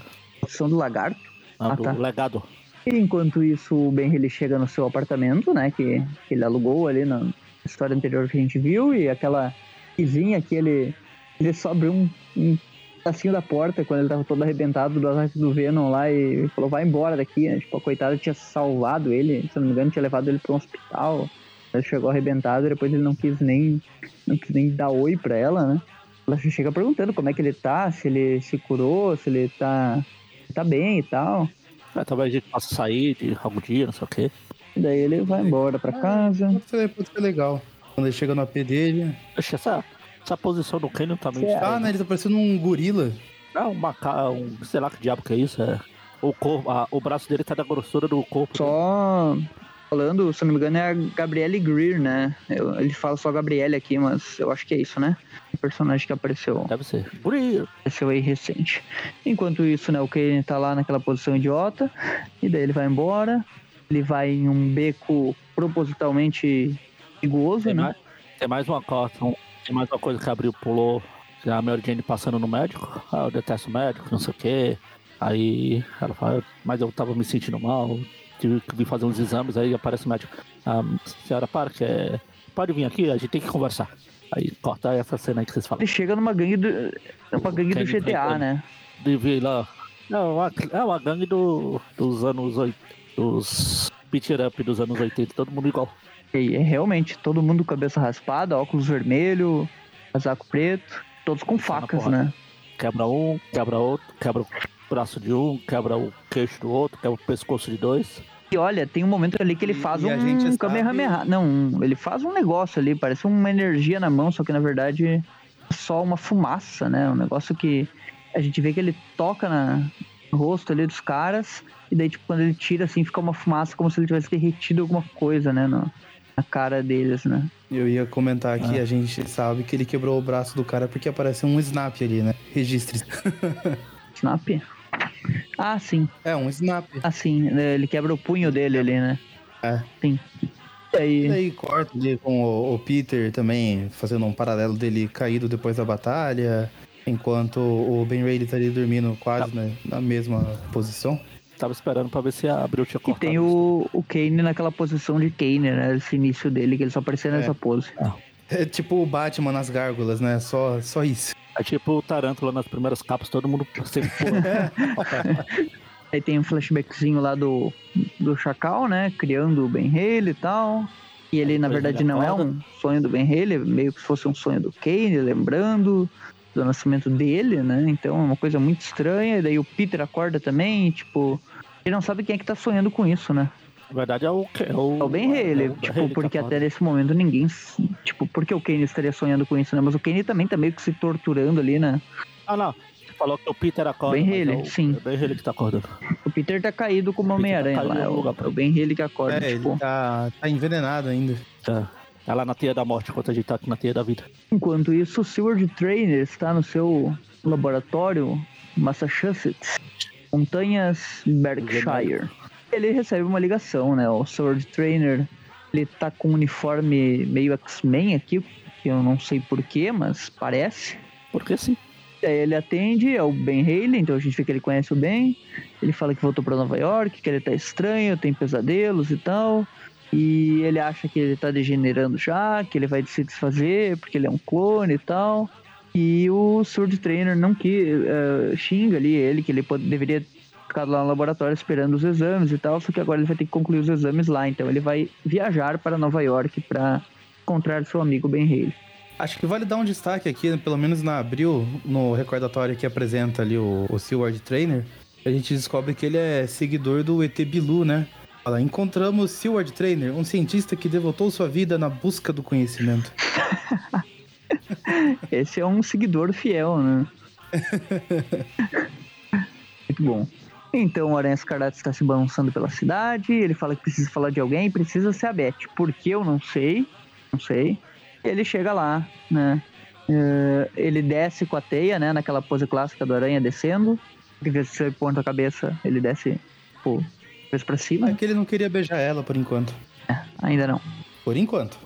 São do lagarto. Não, Ah, do tá. legado. E enquanto isso, o Ben ele chega no seu apartamento, né, que, que ele alugou ali na história anterior que a gente viu, e aquela vizinha que ele, ele só abriu um, um pedacinho da porta quando ele tava todo arrebentado do ataque do Venom lá e falou, vai embora daqui, né? Tipo, a coitada tinha salvado ele, se não me engano, tinha levado ele pra um hospital. Ele chegou arrebentado e depois ele não quis nem, não quis nem dar oi pra ela, né? Ela chega perguntando como é que ele tá, se ele se curou, se ele tá, tá bem e tal. É, talvez a gente possa sair de algum dia, não sei o quê. E daí ele vai embora pra casa. Pode ser, pode ser legal. Quando ele chega no AP dele. Acho que essa, essa posição do Canyon também Certo. está. Ah, né? Ele tá parecendo um gorila. É um macaco, um, sei lá que diabo que é isso. É. O, corpo, a- o braço dele tá da grossura do corpo. dele. Só falando, se eu não me engano, é a Gabrielle Greer, né? Eu- ele fala só Gabrielle aqui, mas eu acho que é isso, né? O personagem que apareceu, Deve ser. Brilho. apareceu aí recente. Enquanto isso, né, o Kane tá lá naquela posição idiota, e daí ele vai embora. Ele vai em um beco propositalmente perigoso, Tem né? mais, tem mais uma coisa. tem mais uma coisa que abriu, pulou. A Mary Jane passando no médico. Ah, eu detesto médico, não sei o quê. Aí ela fala, mas eu tava me sentindo mal. Tive que vir fazer uns exames, aí aparece o médico. Ah, senhora, para, que é... pode vir aqui, a gente tem que conversar. Aí corta essa cena aí que vocês falam. Ele chega numa gangue do, uma gangue do GTA, né? de vir lá. É uma, é uma gangue do, dos anos 80. Dos Peter Up dos anos 80, todo mundo igual. E é realmente todo mundo com cabeça raspada, óculos vermelho, casaco preto, todos com facas, né? Quebra um, quebra outro, quebra o braço de um, quebra o queixo do outro, quebra o pescoço de dois. E olha, tem um momento ali que ele E- faz e a gente um sabe- Kamehameha. Não, um- ele faz um negócio ali, parece uma energia na mão, só que na verdade é só uma fumaça, né? Um negócio que a gente vê que ele toca na, rosto ali dos caras, e daí, tipo, quando ele tira assim, fica uma fumaça como se ele tivesse derretido alguma coisa, né? No, na cara deles, né? Eu ia comentar aqui, Ah. a gente sabe que ele quebrou o braço do cara porque aparece um snap ali, né? Registre. Snap? Ah, sim. É, um snap. Ah, sim. Ele quebra o punho dele ali, né? É. Sim. E aí, E aí corta ali com o, o Peter também, fazendo um paralelo dele caído depois da batalha, enquanto o Ben Reilly tá ali dormindo quase né, na mesma posição. Tava esperando pra ver se a Abril tinha E cortado. tem o, o Kane naquela posição de Kane, né? Esse início dele, que ele só aparecia nessa pose. É tipo o Batman nas gárgulas, né? Só, só isso. É tipo o Tarântula nas primeiras capas, todo mundo sempre pula. Aí tem um flashbackzinho lá do, do Chacal, né? Criando o Ben Haley e tal. E ele, na verdade, ele não é um sonho do Ben Haley, é meio que se fosse um sonho do Kane, lembrando do nascimento dele, né? Então é uma coisa muito estranha. E daí o Peter acorda também, e, tipo, ele não sabe quem é que tá sonhando com isso, né? Na verdade é o. É o, É o Ben Haley, é o Ben tipo, Haley que porque tá até nesse momento ninguém. Tipo, por que o Kane estaria sonhando com isso, né? Mas o Kane também tá meio que se torturando ali, né? Ah, não. Você falou que o Peter acorda. Ben Haley, é o, sim. É o Ben Haley que tá acordando. O Peter tá caído como tá Homem-Aranha caído lá. É o, é o Ben Haley que acorda, É, tipo. ele tá, tá envenenado ainda. Tá. Tá lá na teia da morte, enquanto a gente tá aqui na teia da vida. Enquanto isso, o Seward Trainer está no seu laboratório, Massachusetts, Montanhas Berkshire. Ele recebe uma ligação, né? O Seward Trainer, ele tá com um uniforme meio X-Men aqui, que eu não sei porquê, mas parece. Porque sim. Daí ele atende, é o Ben Haley, então a gente vê que ele conhece o Ben. Ele fala que voltou pra Nova York, que ele tá estranho, tem pesadelos e tal. E ele acha que ele tá degenerando já, que ele vai se desfazer porque ele é um clone e tal. E o Sword Trainer não que eh, xinga ali ele, que ele pode- deveria ficar lá no laboratório esperando os exames e tal, só que agora ele vai ter que concluir os exames lá. Então ele vai viajar para Nova York para encontrar seu amigo Ben Haley. Acho que vale dar um destaque aqui, pelo menos na Abril, no recordatório que apresenta ali o, o Seward Trainer, a gente descobre que ele é seguidor do ET Bilu, né? Fala, encontramos Seward Trainer, um cientista que devotou sua vida na busca do conhecimento. Esse é um seguidor fiel, né? Muito bom. Então o Aranha Escarlate está se balançando pela cidade. Ele fala que precisa falar de alguém, precisa ser a Beth. Por que eu não sei? Não sei. Ele chega lá, né? Eh, ele desce com a teia, né? Naquela pose clássica do Aranha descendo. De ser ponta a cabeça, ele desce, pô, cabeça pra cima. É que ele não queria beijar ela por enquanto. Ainda não. Por enquanto.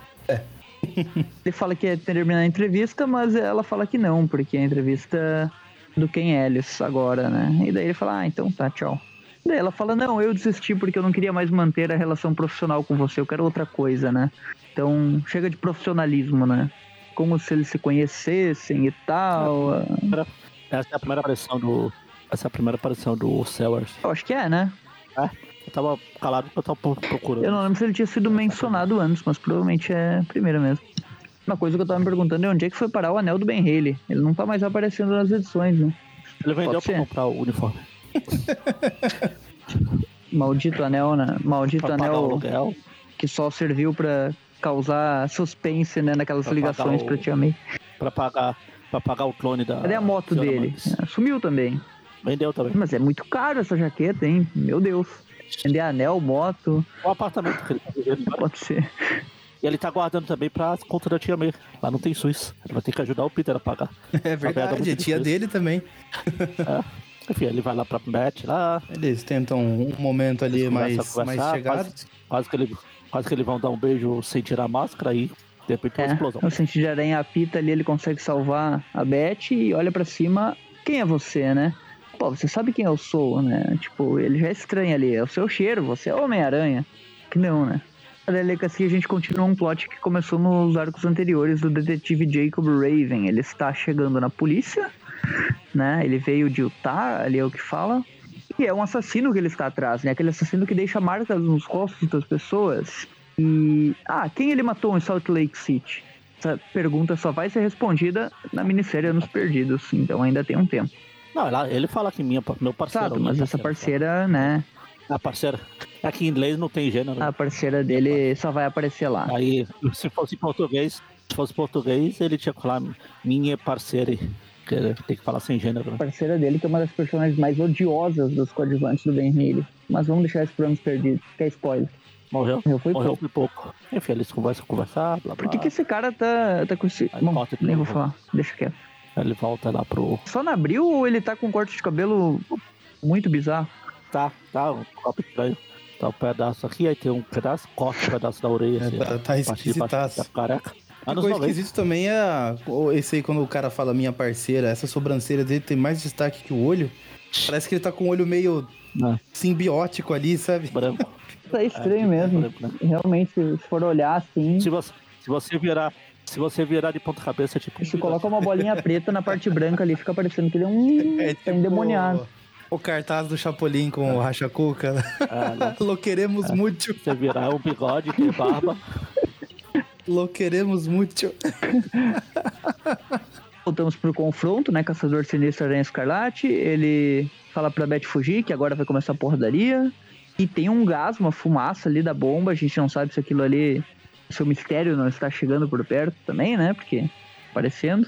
Ele fala que ia terminar a entrevista, mas ela fala que não, porque a entrevista é do Ken Ellis agora, né? E daí ele fala, ah, então tá, tchau. Daí ela fala, não, eu desisti porque eu não queria mais manter a relação profissional com você, eu quero outra coisa, né? Então, chega de profissionalismo, né? Como se eles se conhecessem e tal. ah, Essa é a primeira aparição do. Essa é a primeira aparição do Sellers. Eu acho que é, né? Eu tava calado porque eu tava pro- procurando. Eu não lembro se ele tinha sido mencionado antes, mas provavelmente é a primeira mesmo. Uma coisa que eu tava me perguntando é onde é que foi parar o anel do Ben Haley. Ele não tá mais aparecendo nas edições, né? Ele vendeu Pode pra ser. comprar o uniforme. Maldito anel, né? Maldito Pra anel que só serviu pra causar suspense, né? Naquelas Pra ligações o- pra Tia May. Pra pagar, pra pagar o clone da. Cadê a moto dele? Sumiu também. Vendeu também. Mas é muito caro essa jaqueta, hein? Meu Deus. Vender anel, moto, O apartamento que ele tá vivendo. pode ser. E ele tá guardando também pra conta da tia May. Lá não tem Suíça. Ele vai ter que ajudar o Peter a pagar. É verdade, é a tia dele também. Enfim, ele vai lá pra Beth lá. Eles tentam um momento ali mais, mais chegado. Quase, quase que ele, quase que eles vão dar um beijo sem tirar a máscara e de repente uma É, explosão. o sentido de aranha apita ali, ele consegue salvar a Beth e olha pra cima. Quem é você, né? Pô, você sabe quem eu sou, né? Tipo, ele já é estranho ali. É o seu cheiro, você é Homem-Aranha. Que não, né? A delegacia a gente continua um plot que começou nos arcos anteriores do detetive Jacob Raven. Ele está chegando na polícia, né? Ele veio de Utah, ali é o que fala. E é um assassino que ele está atrás, né? Aquele assassino que deixa marcas nos rostos das pessoas. E. Ah, quem ele matou em Salt Lake City? Essa pergunta só vai ser respondida na minissérie Anos Perdidos, então ainda tem um tempo. Não, ela- ele fala que minha, meu parceiro. Sabe, minha mas essa parceira, né? A parceira. Aqui em inglês não tem gênero. A parceira dele só vai aparecer lá. Aí, se fosse em português, se fosse português, ele tinha que falar minha parceira. Que tem que falar sem gênero. A né? parceira dele, que é uma das personagens mais odiosas dos coadjuvantes do Ben Haley. Mas vamos deixar isso para Anos Perdidos, que é spoiler. Morreu? Morreu foi Morreu pouco. foi pouco. Enfim, eles conversam, conversar, blá blá. Por que, que esse cara tá, tá com esse. Bom, nem vou falar, deixa quieto. Ele volta lá pro. Só na abril ou ele tá com um corte de cabelo muito bizarro? Tá, tá, um copo estranho. Tá um pedaço aqui, aí tem um pedaço, corta um pedaço da orelha. É, assim, tá- a tá esquisitaço. Careca. Uma Anos coisa 90. esquisita também é esse aí quando o cara fala minha parceira, essa sobrancelha dele tem mais destaque que o olho. Parece que ele tá com o olho meio Né, simbiótico ali, sabe? branco. Tá estranho É, mesmo. branco, né? Realmente, se for olhar assim, Se você, se você virar. Se você virar de ponta cabeça, tipo. um se coloca uma bolinha preta na parte branca ali, fica parecendo que ele é um. É tá endemoniado. O cartaz do Chapolin com o Racha Cuca. É, né? Lo queremos muito. Você virar um bigode, ter barba. Lo queremos muito. Voltamos pro confronto, né? Caçador Sinistro Aranha Escarlate. Ele fala pra Beth fugir, que agora vai começar a porradaria. E tem um gás, uma fumaça ali da bomba. A gente não sabe se aquilo ali. Se o mistério não está chegando por perto também, né? Porque aparecendo.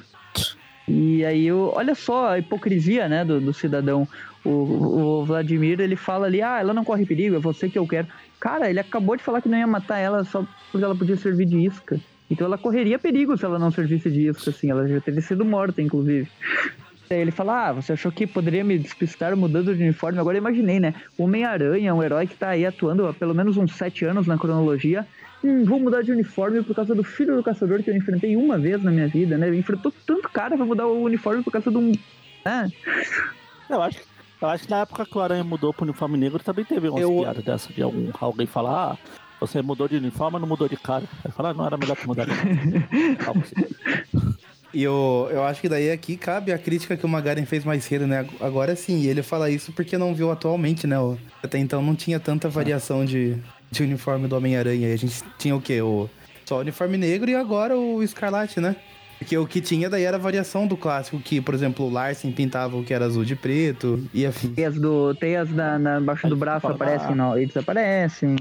E aí, olha só a hipocrisia, né, do, do cidadão. O, o, Vladimir, ele fala ali, ah, ela não corre perigo, é você que eu quero. Cara, ele acabou de falar que não ia matar ela só porque ela podia servir de isca. Então ela correria perigo se ela não servisse de isca, assim. Ela já teria sido morta, inclusive. Aí ele fala: Ah, você achou que poderia me despistar mudando de uniforme? Agora imaginei, né? Homem-Aranha, um herói que tá aí atuando há pelo menos uns sete anos na cronologia. Hum, vou mudar de uniforme por causa do filho do caçador que eu enfrentei uma vez na minha vida, né? Enfrentou tanto cara pra mudar o uniforme por causa de um. Né? Eu acho que. Eu acho que na época que o Aranha mudou pro uniforme negro também teve umas eu... piadas dessa de algum, alguém falar, ah, você mudou de uniforme, não mudou de cara. Aí fala, ah, não era melhor que mudar de cara. E eu, eu acho que daí aqui cabe a crítica que o Magaren fez mais cedo, né? Agora sim, ele fala isso porque não viu atualmente, né? Até então não tinha tanta variação de, de uniforme do Homem-Aranha. A gente tinha o quê? O, só o uniforme negro e agora o escarlate, né? Porque o que tinha daí era a variação do clássico, que, por exemplo, o Larsen pintava o que era azul de preto e afim. Teias, do, teias na, na, embaixo do braço aparecem, não, eles aparecem.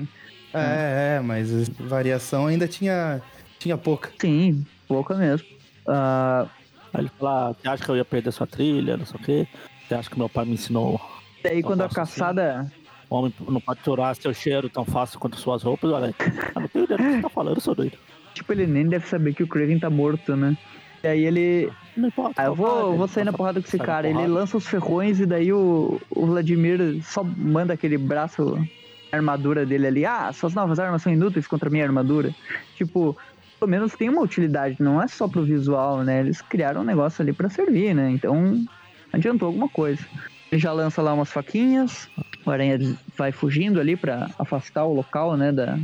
É, é, mas variação ainda tinha, tinha pouca. Sim, pouca mesmo. Uh... Aí ele fala, ah, você acha que eu ia perder sua trilha, não sei o quê? Você acha que meu pai me ensinou? E aí quando a caçada... Assim? O homem não pode chorar seu cheiro tão fácil quanto suas roupas, olha. Eu não tenho ideia do que você tá falando, seu doido. Tipo, ele nem deve saber que o Craven tá morto, né? E aí ele. Não importa. Ah, eu vou, vou sair na porrada com esse cara. Ele lança os ferrões e daí o, o Vladimir só manda aquele braço armadura dele ali. Ah, suas novas armas são inúteis contra a minha armadura. Tipo, pelo menos tem uma utilidade, não é só pro visual, né? Eles criaram um negócio ali para servir, né? Então, adiantou alguma coisa. Ele já lança lá umas faquinhas, o Aranha vai fugindo ali para afastar o local, né, da,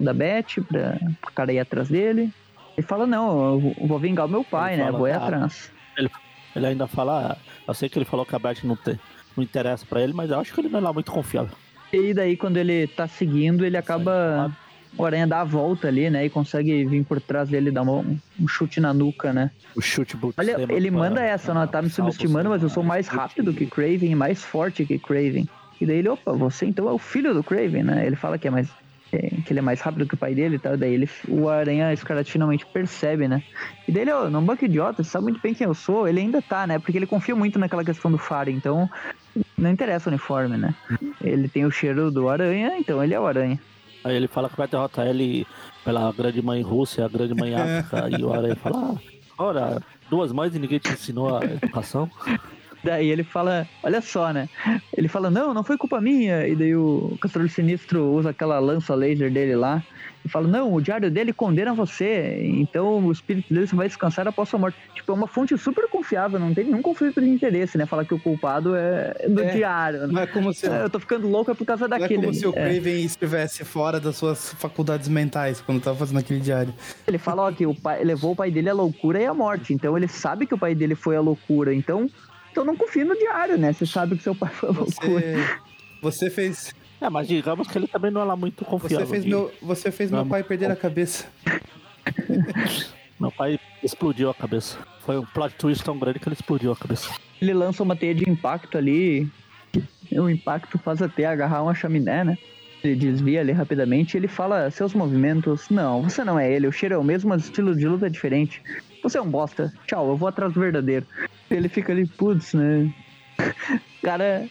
da Beth, pra o cara ir atrás dele. Ele fala, não, eu vou vingar o meu pai, ele né? Fala, vou ir atrás. Ele, ele, ainda fala, eu sei que ele falou que a Beth não, te, não interessa para ele, mas eu acho que ele não é lá muito confiável. E daí, quando ele tá seguindo, ele acaba. O Aranha dá a volta ali, né? E consegue vir por trás dele dar um, um chute na nuca, né? O chute Olha, ele manda essa, não tá me subestimando, mas eu sou mais rápido que Craven e mais forte que Craven. E daí ele, opa, você então é o filho do Craven, né? Ele fala que é mais. que ele é mais rápido que o pai dele e tal. Daí ele, o Aranha Escarlate finalmente percebe, né? E daí ele, ó, oh, não banco idiota, você sabe muito bem quem eu sou. Ele ainda tá, né? Porque ele confia muito naquela questão do faro. Então, não interessa o uniforme, né? Ele tem o cheiro do aranha, então ele é o aranha. Aí ele fala que vai derrotar ele pela grande mãe Rússia, a grande mãe África, e o aranha fala: ah, ora, duas mães e ninguém te ensinou a educação. Daí ele fala, olha só, né? Ele fala, não, não foi culpa minha. E daí o Caçador Sinistro usa aquela lança laser dele lá e fala: Não, o diário dele condena você, então o espírito dele vai descansar após sua morte. Tipo, é uma fonte super confiável, não tem nenhum conflito de interesse, né? Falar que o culpado é do é, diário. Não é como se. É, eu tô ficando louco é por causa daquele. Não é como se o é. Craven estivesse fora das suas faculdades mentais quando tava fazendo aquele diário. Ele fala ó, que o pai levou o pai dele à loucura e à morte, então ele sabe que o pai dele foi à loucura, então. Então não confia no diário, né? Você sabe que seu pai foi à loucura. Você fez é, mas digamos que ele também não é lá muito confiável. Você fez, de... meu, você fez meu pai perder a cabeça. meu pai explodiu a cabeça. Foi um plot twist tão grande que ele explodiu a cabeça. Ele lança uma teia de impacto ali. O impacto faz até agarrar uma chaminé, né? Ele desvia ali rapidamente e ele fala seus movimentos. Não, você não é ele. O cheiro é o mesmo, mas o estilo de luta é diferente. Você é um bosta. Tchau, eu vou atrás do verdadeiro. Ele fica ali, putz, né? cara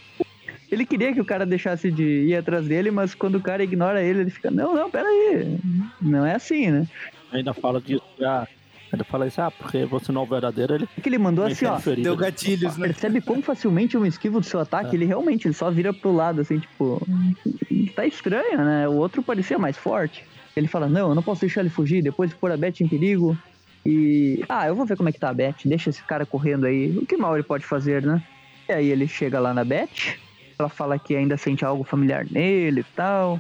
ele queria que o cara deixasse de ir atrás dele, mas quando o cara ignora ele, ele fica, não, não, peraí. Não é assim, né? Ainda fala disso, já. Ainda fala isso, ah, porque você não é o verdadeiro, ele. É que ele mandou assim, ó. Deu gatilhos, né? Percebe quão facilmente eu me esquivo do seu ataque? É. Ele realmente, ele só vira pro lado, assim, tipo. Tá estranho, né? O outro parecia mais forte. Ele fala, não, eu não posso deixar ele fugir, depois de pôr a Beth em perigo. E. Ah, eu vou ver como é que tá a Beth. Deixa esse cara correndo aí. O que mal ele pode fazer, né? E aí ele chega lá na Beth. Ela fala que ainda sente algo familiar nele e tal.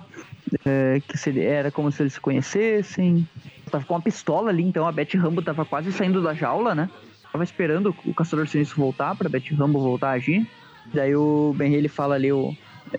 É, que se, era como se eles se conhecessem. Tava com uma pistola ali, então a Betty Rambo tava quase saindo da jaula, né? Tava esperando o Caçador Sinistro voltar pra Betty Rambo voltar a agir. Daí o Ben ele fala ali, o,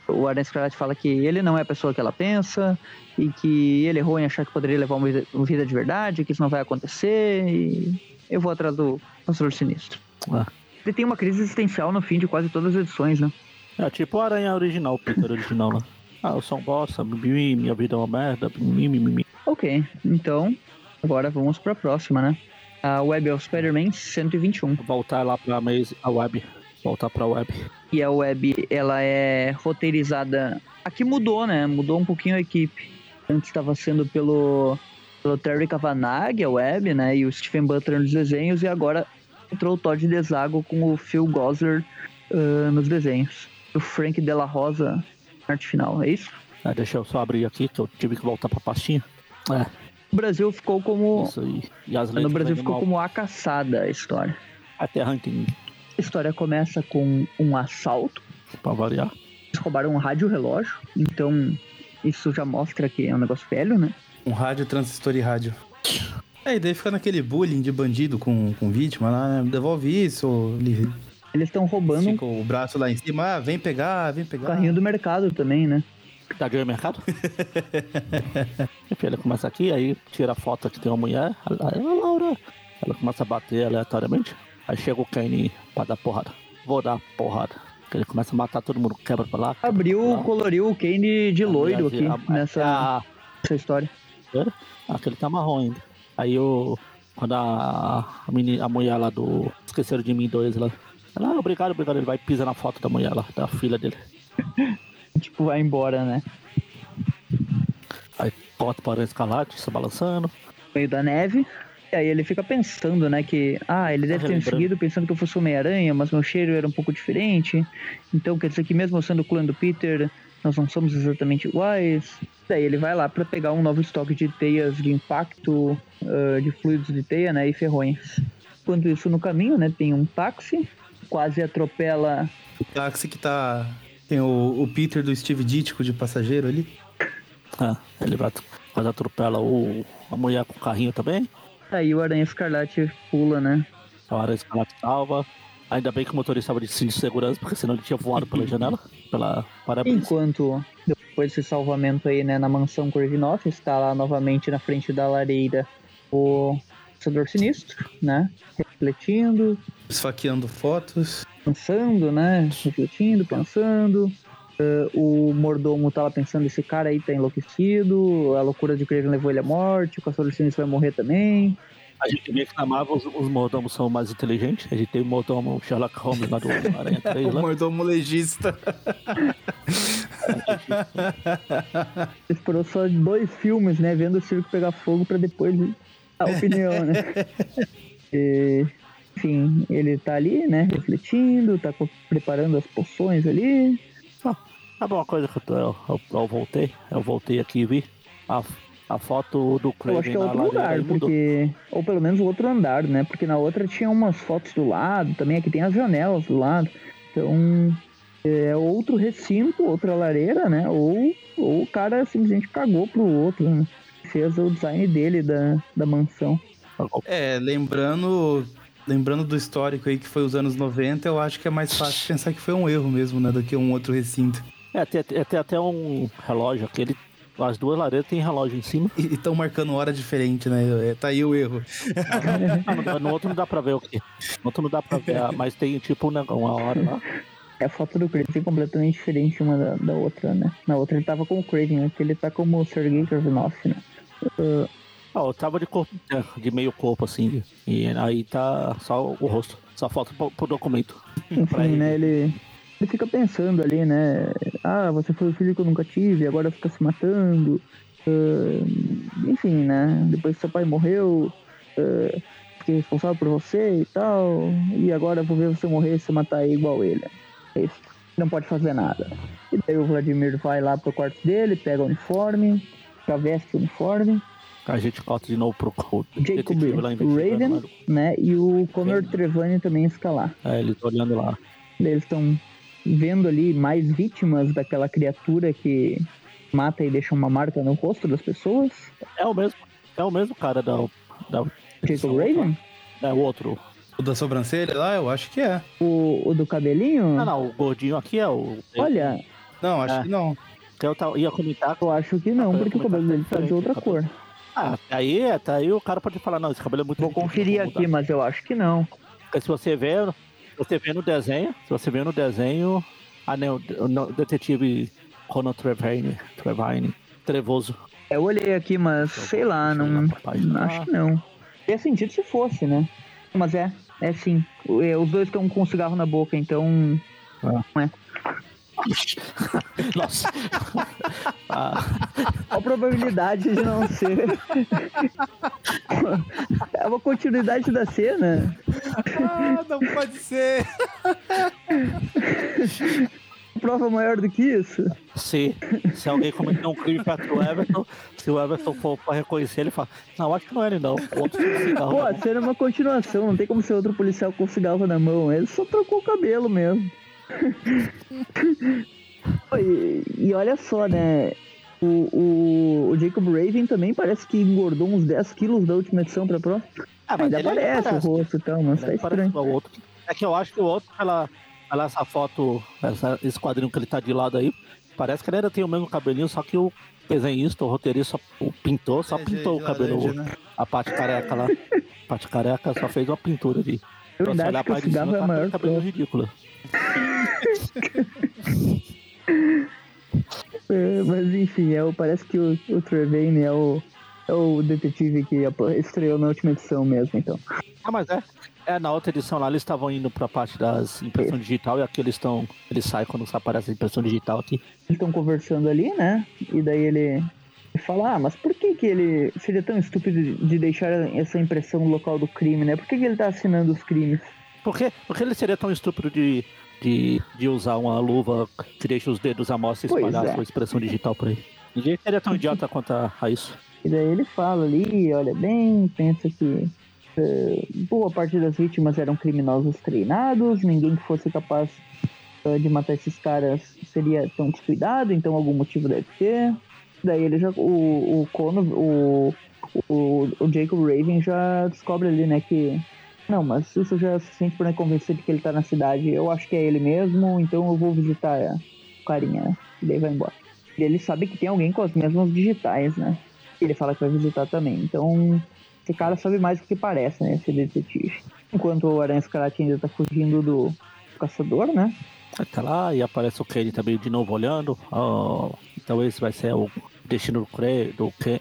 O Aranha Escarlate fala que ele não é a pessoa que ela pensa e que ele errou em achar que poderia levar uma vida, uma vida de verdade, que isso não vai acontecer e eu vou atrás do Pastor Sinistro. Ah. Ele tem uma crise existencial no fim de quase todas as edições, né? É tipo o Aranha original, o Peter original lá. Ah, eu sou um bosta, mimimi, minha vida é uma merda, mimimi, mimimi. Ok, então agora vamos pra próxima, né? A Web of Spider-Man 121. Voltar lá pra Maze, a web. Voltar pra web. E a Web, ela é roteirizada... Aqui mudou, né? Mudou um pouquinho a equipe. Antes estava sendo pelo, pelo Terry Cavanagh, a Web, né? E o Stephen Butler nos desenhos. E agora entrou o Todd Desago com o Phil Gosler uh, nos desenhos. O Frank Della Rosa na arte final, é isso? É, deixa eu só abrir aqui, que eu tive que voltar pra pastinha. É, O Brasil ficou como... isso aí. E as No Brasil ficou mal. como a caçada a história. A Terra Hunting, A história começa com um assalto. pra variar. Eles roubaram um rádio relógio. Então, isso já mostra que é um negócio velho, né? Um rádio, transistor e rádio. É, e daí fica naquele bullying de bandido com, com vítima lá, né? Devolve isso, ele Eles estão roubando fica o braço lá em cima, ah, vem pegar, vem pegar. carrinho do mercado também, né? Da Grande Mercado? Enfim, ele começa aqui, aí tira a foto que tem uma mulher. Ela, ela, Laura. Ela começa a bater aleatoriamente. Aí chega o Kane pra dar porrada. Vou dar porrada. Ele começa a matar todo mundo, quebra pra lá. quebra Abriu, pra lá. coloriu o Kane de loiro aqui A- nessa, a- nessa história. Ah, que ele tá marrom ainda. Aí o. Quando a, a, a mulher lá do. Esqueceram de mim dois lá. Ela, ah, obrigado, obrigado. Ele vai e pisa na foto da mulher lá, da filha dele. Tipo, vai embora, né? Aí corta para o escalate, se balançando. No meio da neve. E aí ele fica pensando, né, que... Ah, ele deve ter me seguido pensando que eu fosse Homem-Aranha, mas meu cheiro era um pouco diferente. Então quer dizer que mesmo sendo o clã do Peter, nós não somos exatamente iguais. Daí ele vai lá pra pegar um novo estoque de teias de impacto, ah, de fluidos de teia, né, e ferrões. Enquanto isso, no caminho, né, tem um táxi, quase atropela O táxi que tá. Tem o, o Peter do Steve Ditko de passageiro ali. Ah, ele vai, quase atropela o, a mulher com o carrinho também. Aí o Aranha Escarlate pula, né? A hora escalate salva. Ainda bem que o motorista estava de cinto de segurança, porque senão ele tinha voado pela janela, pela parabéns. Enquanto, depois desse salvamento aí, né, na mansão Corvinoff, está lá novamente na frente da lareira o Caçador Sinistro, né? Refletindo, Esfaqueando fotos. pensando, né? Refletindo, pensando. O mordomo lá pensando, esse cara aí tá enlouquecido, a loucura de Craven levou ele à morte, o Caçador Sinistro vai morrer também. A gente vê que na Marvel os, os mordomos são mais inteligentes. A gente tem o mordomo Sherlock Holmes lá do Aranha 3 O mordomo legista. Esperou só dois filmes, né? Vendo o circo pegar fogo pra depois a opinião, né? E, enfim, ele tá ali, né? Refletindo, tá preparando as poções ali. Sabe uma coisa que eu, tô- eu, eu- eu voltei? Eu voltei aqui e vi a, a foto do Eu Craven acho que é outro lugar, porque. Ou pelo menos o outro andar, né? Porque na outra tinha umas fotos do lado, também aqui tem as janelas do lado. Então. É outro recinto, outra lareira, né? Ou, ou o cara simplesmente cagou pro outro, né? Fez o design dele da, da mansão. É, lembrando. Lembrando do histórico aí que foi os anos 90, eu acho que é mais fácil pensar que foi um erro mesmo, né? Do que um outro recinto. É, tem, tem- tem até um relógio aqui. Ele, as duas lareiras tem relógio em cima. E estão marcando hora diferente, né? É, Tá aí o erro. Ah, no, no outro não dá pra ver o quê? No outro não dá pra ver, ah, mas tem tipo um uma hora lá. É a foto do Craven completamente diferente uma da, da outra, né? Na outra ele tava com o Craven, aqui ele tá como o Sergei Kravinoff, né? Ah, Eu tava de corpo, de meio corpo assim. E aí tá só o rosto. Só falta pro, pro documento. Enfim, ele. né? Ele, ele fica pensando ali, né? Ah, você foi o filho que eu nunca tive, agora fica se matando. Ah, enfim, né? Depois que seu pai morreu, ah, fiquei responsável por você e tal. E agora vou ver você morrer e se matar igual ele. É isso. Não pode fazer nada. E daí o Vladimir vai lá pro quarto dele, pega o uniforme, já veste o uniforme. A gente corta de novo pro Jacob Raven, lá. né? E o Connor Raven. Trevani também está lá. É, eles olhando lá. Eles estão vendo ali mais vítimas daquela criatura que mata e deixa uma marca no rosto das pessoas. É o mesmo, é o mesmo cara da. da Jacob Raven? É o outro. O da sobrancelha lá, eu acho que é. O, o do cabelinho? Ah não, o gordinho aqui é o. Olha, Não, acho É. que não. Eu tava- ia comentar. Eu acho que não, porque o é cabelo dele tá de outra cor. Ah, até aí, até aí o cara pode falar, não, esse cabelo é muito Vou conferir aqui, mas eu acho que não. Porque se você vê, você vê no desenho, se você vê no desenho, ah, não, o detetive Conan Trevine, Trevine, Trevoso. Eu olhei aqui, mas sei lá, eu não. olhar pra página. Acho que não. Teria sentido se fosse, né? Mas é, é sim. É, Os dois estão com um cigarro na boca, então. Nossa. ah, Qual a probabilidade de não ser? é uma continuidade da cena. Ah, não pode ser. Prova maior do que isso? se, se alguém cometer um crime perto do Everton, se o Everton for pra reconhecer, ele fala, não, acho que não é ele não. O outro cigarro Pô, a cena é uma continuação, não tem como ser outro policial com cigarro na mão. Ele só trocou o cabelo mesmo. E, e olha só, né? O, o, o Jacob Raven também parece que engordou uns 10 quilos da última edição pra próxima. Ah, mas Ainda aparece parece. o rosto e tal, mas tá parece estranho. igual o outro. É que eu acho que o outro, pela, pela essa foto, essa, esse quadrinho que ele tá de lado aí, parece que ele ainda tem o mesmo cabelinho, só que o desenhista, o roteirista, o pintor, só É, pintou o cabelo, laranja, né? a parte careca lá. A parte careca só fez uma pintura de. Eu Pra você ainda olhar acho que pra o ele de cima, cigarro é tá maior cabelo ridículo. É, mas enfim, é, o- parece que o, o Trevane é o, é o detetive que estreou na última edição mesmo, então. Ah, mas é. É, na outra edição lá eles estavam indo pra parte das impressão digital e aqui eles estão. Eles saem quando aparece a impressão digital aqui. Eles estão conversando ali, né? E daí ele, fala, ah, mas por que que ele seria tão estúpido de- de deixar essa impressão no local do crime, né? Por que que ele tá assinando os crimes? Por que, por que ele seria tão estúpido de, de, de usar uma luva que deixa os dedos à mostra e espalhar é. a sua expressão digital por aí? Ninguém seria tão idiota quanto a, a isso. E daí ele fala ali, olha bem, pensa que eh, boa parte das vítimas eram criminosos treinados, ninguém que fosse capaz eh, de matar esses caras seria tão descuidado, então algum motivo deve ter. Daí ele já. O, o Cono, o, o, o Jacob Raven já descobre ali, né, que. Não, mas isso já é suficiente pra me convencer de que ele tá na cidade. Eu acho que é ele mesmo, então eu vou visitar o carinha, né? E daí vai embora. E ele sabe que tem alguém com as mesmas digitais, né? Ele fala que vai visitar também. Então, esse cara sabe mais do que parece, né? Esse detetive. Enquanto o Aranha Escarlate ainda tá fugindo do caçador, né? Tá lá e aparece o Kenny também de novo olhando. Oh, então esse vai ser o destino do, Cre do, Ken,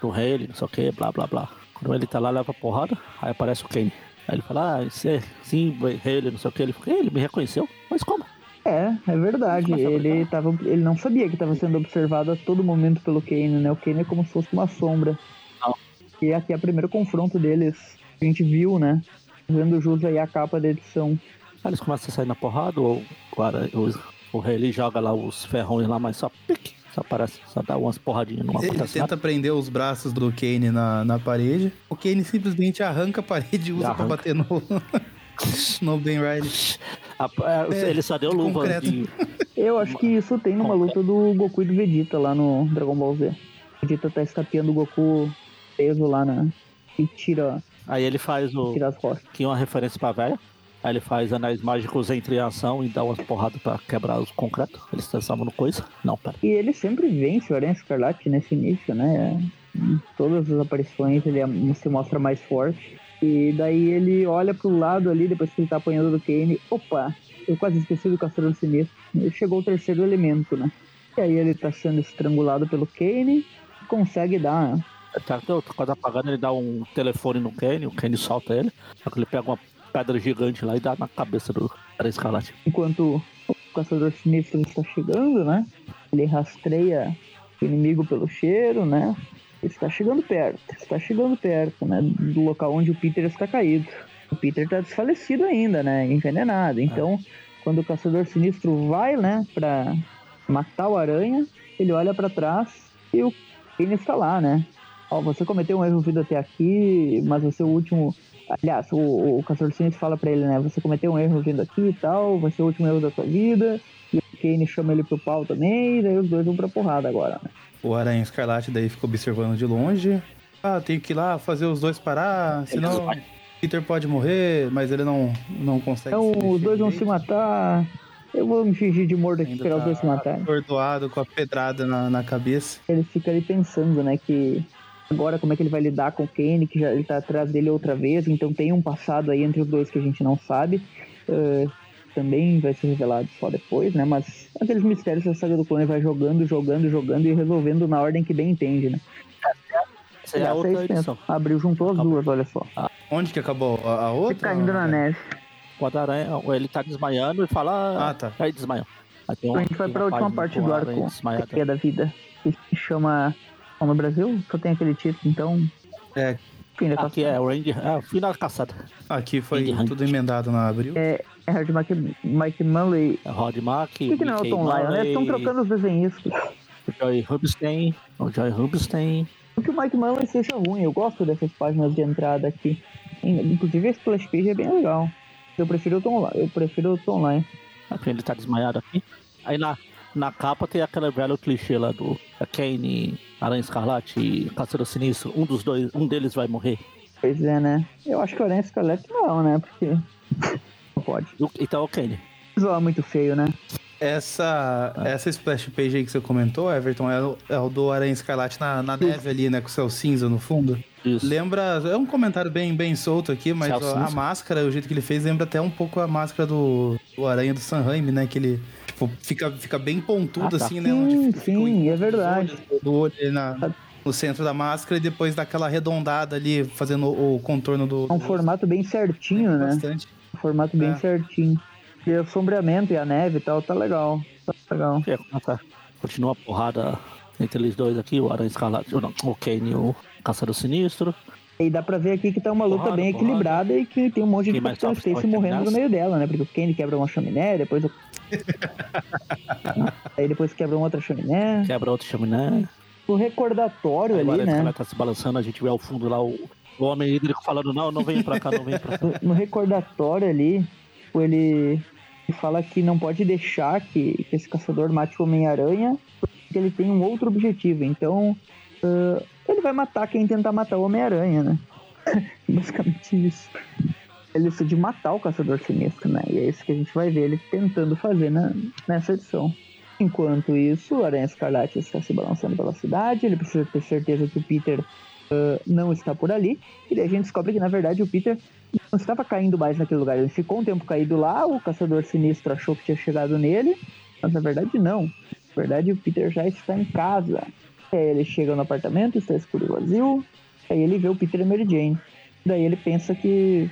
do Haley, não sei o que, blá blá blá. Quando ele tá lá, leva porrada, aí aparece o Kenny. Aí ele fala, ah, esse é, sim, Haley, não sei o que. Ele ele me reconheceu? Mas como? É, é verdade. Ele, tava, ele não sabia que estava sendo observado a todo momento pelo Kane, né? O Kane é como se fosse uma sombra. Não. E aqui é o primeiro confronto deles. A gente viu, né? Vendo jus aí a capa da edição. Aí eles começam a sair na porrada, ou o, o Haley joga lá os ferrões lá, mas só pique, só aparece, só dá umas porradinhas, não Ele tenta prender os braços do Kane na, na parede. O Kane simplesmente arranca a parede e usa pra Arranca. bater no, no Ben Riley. é, É, ele só deu de luva de, Eu acho que isso tem numa luta do Goku e do Vegeta lá no Dragon Ball Z. O Vegeta tá escapeando o Goku preso lá na. E tira, Aí ele faz o. tira as costas. que é uma referência pra velha. Aí ele faz anéis mágicos entre ação e dá umas porradas pra quebrar os concretos. Eles transformam coisa. Não, pera. E ele sempre vence o Aranha Escarlate nesse início, né? Em todas as aparições ele é- se mostra mais forte. E daí ele olha pro lado ali, depois que ele tá apanhando do Kane. Opa, eu quase esqueci do Caçador Sinistro. Ele chegou o terceiro elemento, né? E aí ele tá sendo estrangulado pelo Kane. Consegue dar Tá, tô, tô quase apagando, ele dá um telefone no Kenny, o Kenny solta ele. Só que ele pega uma pedra gigante lá e dá na cabeça do cara enquanto o Caçador Sinistro está chegando, né? Ele rastreia o inimigo pelo cheiro, né? Está chegando perto, está chegando perto, né? Do local onde o Peter está caído. O Peter está desfalecido ainda, né? Envenenado. Então, quando o Caçador Sinistro vai, né? Pra matar o Aranha, ele olha para trás e o Kane está lá, né? Ó, você cometeu um erro vindo até aqui, mas o seu último Aliás, o, o Caçador Sinistro fala pra ele, né? Você cometeu um erro vindo aqui e tal, vai ser o último erro da sua vida. E o Kane chama ele pro pau também, e daí os dois vão pra porrada agora, né? O Aranha Escarlate daí fica observando de longe. Ah, tenho que ir lá fazer os dois parar, senão vai. Peter pode morrer, mas ele não, não consegue. Então se os dois vão se matar. Eu vou me fingir de morto aqui, esperar os dois se tá matarem. atordoado com a pedrada na, na cabeça. Ele fica ali pensando, né, que agora como é que ele vai lidar com o Kane, que já ele tá atrás dele outra vez, então tem um passado aí entre os dois que a gente não sabe. Eh, também vai ser revelado só depois, né? Mas aqueles mistérios que a saga do clone vai jogando, jogando, jogando e resolvendo na ordem que bem entende, né? Essa é a outra edição. Abriu, juntou as Acabou. duas, olha só. Onde que acabou? A, a outra? Fica caindo na neve. Quando a aranha, ele tá desmaiando e fala. Ah, tá. Aí desmaiou. Aí tem um- Então a gente vai tem pra última parte do arco que é da vida. Que se chama. Bom, no Brasil só tem aquele título, então. É. Fim da Aqui é o Randy, é fim da caçada. Aqui foi Hunt. tudo emendado na abril. É, é Hard Mike, Mike Munley. É Rod Mack, Por que, que não é o Tom Lyon, né? Manley, Estão trocando os desenhistas. o Joy Rubinstein, o Joy Rubinstein. Não que o Mike Munley seja ruim, eu gosto dessas páginas de entrada aqui. Inclusive esse splash page é bem legal. Eu prefiro o Tom Lyon. Eu prefiro o Tom Lyon. Aqui ele tá desmaiado aqui. Aí na, na capa tem aquele velho clichê lá do Kane, Aranha Escarlate e Caçador Sinistro. Um dos dois, um deles vai morrer. Pois é, né? Eu acho que o Aranha Escalete não, né? Porque. Não pode. Então é o Kane. Visual é muito feio, né? Essa, essa splash page aí que você comentou, Everton, é o, é o do Aranha Escarlate na, na neve ali, né? Com o céu cinza no fundo. Isso. Lembra. É um comentário bem, bem solto aqui, mas ó, a máscara, o jeito que ele fez, lembra até um pouco a máscara do, do Aranha do San Raimi, né? Que ele tipo, fica, fica bem pontudo, Ah, tá. assim, né? Sim, Onde fica, fica o sim, encontro é verdade. Do olho ali na, no centro da máscara e depois daquela arredondada ali, fazendo o contorno do. É um do- formato bem certinho, né? Bastante. Um formato bem É. certinho. E o sombreamento e a neve e tal, tá legal. Tá legal. É. Continua a porrada entre eles dois aqui, o Aranha Escarlate, não, o Kane e o Caçador Sinistro. E dá pra ver aqui que tá uma luta Porrada, bem porrada. equilibrada e que tem um monte de mais Capitão Stacy morrendo no meio dela, né? Porque o Kenny quebra uma chaminé, depois o... Aí depois quebra uma outra chaminé. Quebra outro chaminé. O recordatório Agora ali, né? ela tá se balançando, a gente vê ao fundo lá o, o homem hídrico falando, não, não vem pra cá, não vem pra cá. no, no recordatório ali, tipo, ele, fala que não pode deixar que, que esse caçador mate o Homem-Aranha, porque ele tem um outro objetivo. Então, ah, ele vai matar quem tentar matar o Homem-Aranha, né? Basicamente isso. Ele decide matar o Caçador Sinistro, né? E é isso que a gente vai ver ele tentando fazer na, nessa edição. Enquanto isso, o Aranha Escarlate está se balançando pela cidade, ele precisa ter certeza que o Peter ah, não está por ali. E daí a gente descobre que, na verdade, o Peter não estava caindo mais naquele lugar. Ele ficou um tempo caído lá, o Caçador Sinistro achou que tinha chegado nele, mas na verdade não. Na verdade, o Peter já está em casa. Aí ele chega no apartamento, está escuro e vazio. Aí ele vê o Peter e a Mary Jane. Daí ele pensa que.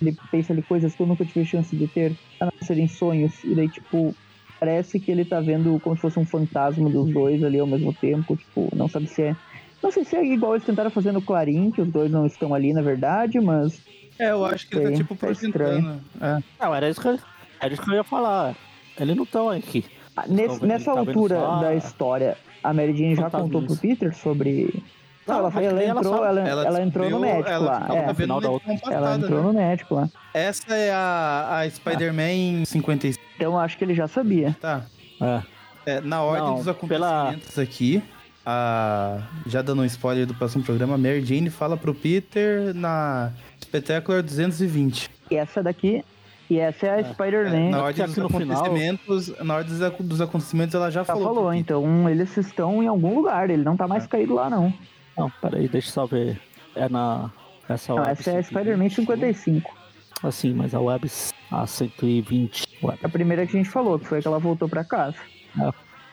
Ele pensa ali coisas que eu nunca tive chance de ter, a não serem sonhos. E daí, tipo, parece que ele tá vendo como se fosse um fantasma dos dois ali ao mesmo tempo. Tipo, não sabe se é. Não sei se é igual eles tentaram fazer no Clarim, que os dois não estão ali, na verdade, mas É, eu acho que ele tá tipo tá projetando. É. Não, era isso que, eu- era isso que eu ia falar. Eles não estão aqui. Ah, nesse- nessa tá altura só da história, a Mary Jane já contou pro Peter sobre. Não, ela, que ela entrou, ela, ela entrou no médico ela lá. É, vendo final da outra- ela entrou né? no médico lá. Essa é a, a Spider-Man 55. Então eu acho que ele já sabia. Tá. É. É, na ordem Não, dos pela- acontecimentos aqui, a, já dando um spoiler do próximo programa, a Mary Jane fala pro Peter na Spectacular 220. E essa daqui. E essa é a É, Spider-Man. na que ordem dos no final- acontecimentos, na ordem dos, ac- dos acontecimentos ela já já falou. falou, então eles estão em algum lugar. Ele não tá mais É. caído lá, não. Não, peraí, deixa eu só ver. É na. Essa Não, essa é a Spider-Man 55. Assim, mas a web a 120. Web. A primeira que a gente falou, que foi que ela voltou pra casa.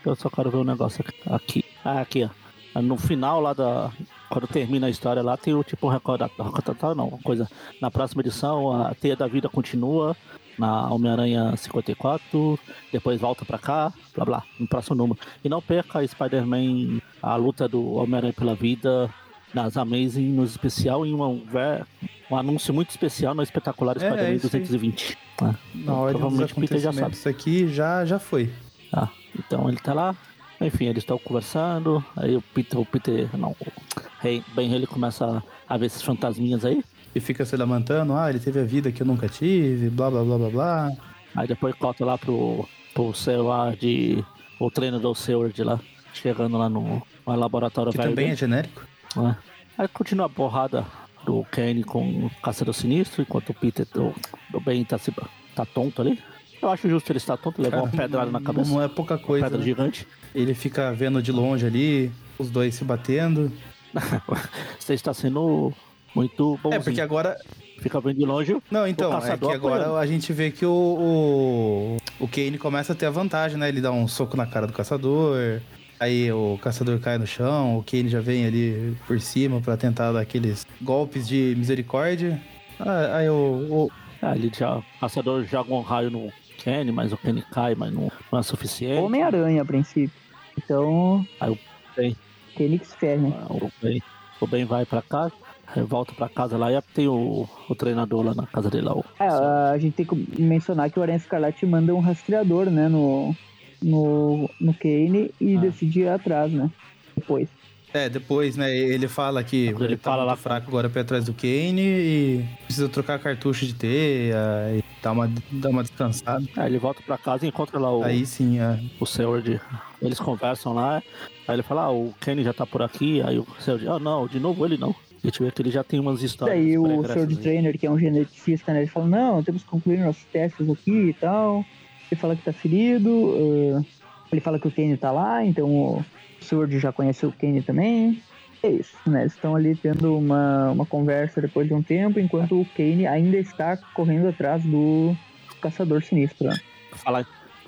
Eu só quero ver um negócio aqui. Aqui. Ah, aqui, ó. No final lá da. Quando termina a história lá, tem o tipo um recordatório. não, uma coisa. Na próxima edição, a Teia da Vida continua. Na Homem-Aranha 54. Depois volta pra cá. Blá blá. No próximo número. E não perca a Spider-Man. A luta do Homem-Aranha pela vida. Nas Amazing, no especial, em um, ver- um anúncio muito especial no espetacular É, Spider-Man é isso aí. 220. né? Na dos Provavelmente o Peter já sabe. acontecimentos aqui já, já foi. Ah, então ele tá lá. Enfim, eles estão conversando. Aí o Peter, o Peter, não, o Ben ele começa a ver esses fantasminhas aí. E fica se lamentando, ah, ele teve a vida que eu nunca tive, blá blá blá blá blá. Aí depois corta lá pro, pro celular de. O treinador Seward lá. Chegando lá no, no laboratório Que velho também é genérico. né? Aí continua a porrada do Kenny com o Caçador Sinistro, enquanto o Peter do, do Ben tá, se, tá tonto ali. Eu acho justo ele estar tonto, levar uma pedrada na cabeça. Não é pouca coisa. pedra né? gigante. Ele fica vendo de longe ali, os dois se batendo. Você está sendo muito bonzinho. É, porque agora. Fica vendo de longe. Não, então, é que agora apoiando. a gente vê que o, o, o Kane começa a ter a vantagem, né? Ele dá um soco na cara do caçador. Aí o caçador cai no chão, o Kane já vem ali por cima pra tentar dar aqueles golpes de misericórdia. Ah, Aí o, o- Ah, ele já, o caçador joga um raio no Kenny, mas o Kenny cai, mas não, não é suficiente. Homem-Aranha, a princípio. Então, Aí o Ben, Kenny que se ferre. ah, o ben, o ben vai pra casa, aí volta pra casa lá e tem o, o treinador lá na casa dele lá. O, É, a gente tem que mencionar que o Aranha Escarlate manda um rastreador, né, no, no, no Kane e Ah. decide ir atrás, né? Depois. É, depois, né, ele fala que ele ele tá fala lá- fraco agora pra ir atrás do Kane e precisa trocar cartucho de teia e dar uma, dar uma descansada. Aí ele volta pra casa e encontra lá o, Aí sim, é. o Seward. Eles conversam lá, aí ele fala, ah, o Kenny já tá por aqui, aí o Seward, ah não, de novo ele não. A gente vê que ele já tem umas histórias. Daí o aí. Trainer, que é um geneticista, né, ele fala, não, temos que concluir nossos testes aqui e tal. Ele fala que tá ferido, ah, ele fala que o Kane tá lá, então Sword já conhece o Kane também. É isso, né? Eles estão ali tendo uma, uma conversa depois de um tempo, enquanto o Kane ainda está correndo atrás do caçador sinistro. né? Falar,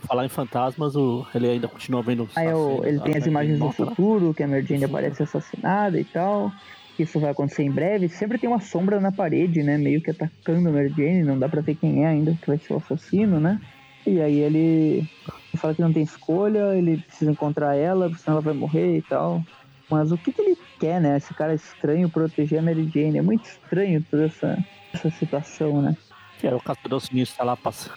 falar em fantasmas, o, ele ainda continua vendo Aí o- assassinos, ele tem as Aí imagens do futuro, que a Mary Jane aparece assassinada e tal. Isso vai acontecer em breve. Sempre tem uma sombra na parede, né? Meio que atacando a Mary Jane. Não dá pra ver quem é ainda, que vai ser o assassino, né? E aí ele, fala que não tem escolha, ele precisa encontrar ela, senão ela vai morrer e tal. Mas o que, que ele quer, né? Esse cara estranho proteger a Mary Jane. É muito estranho toda essa, essa situação, né? É o caçador sinistro tá lá passando.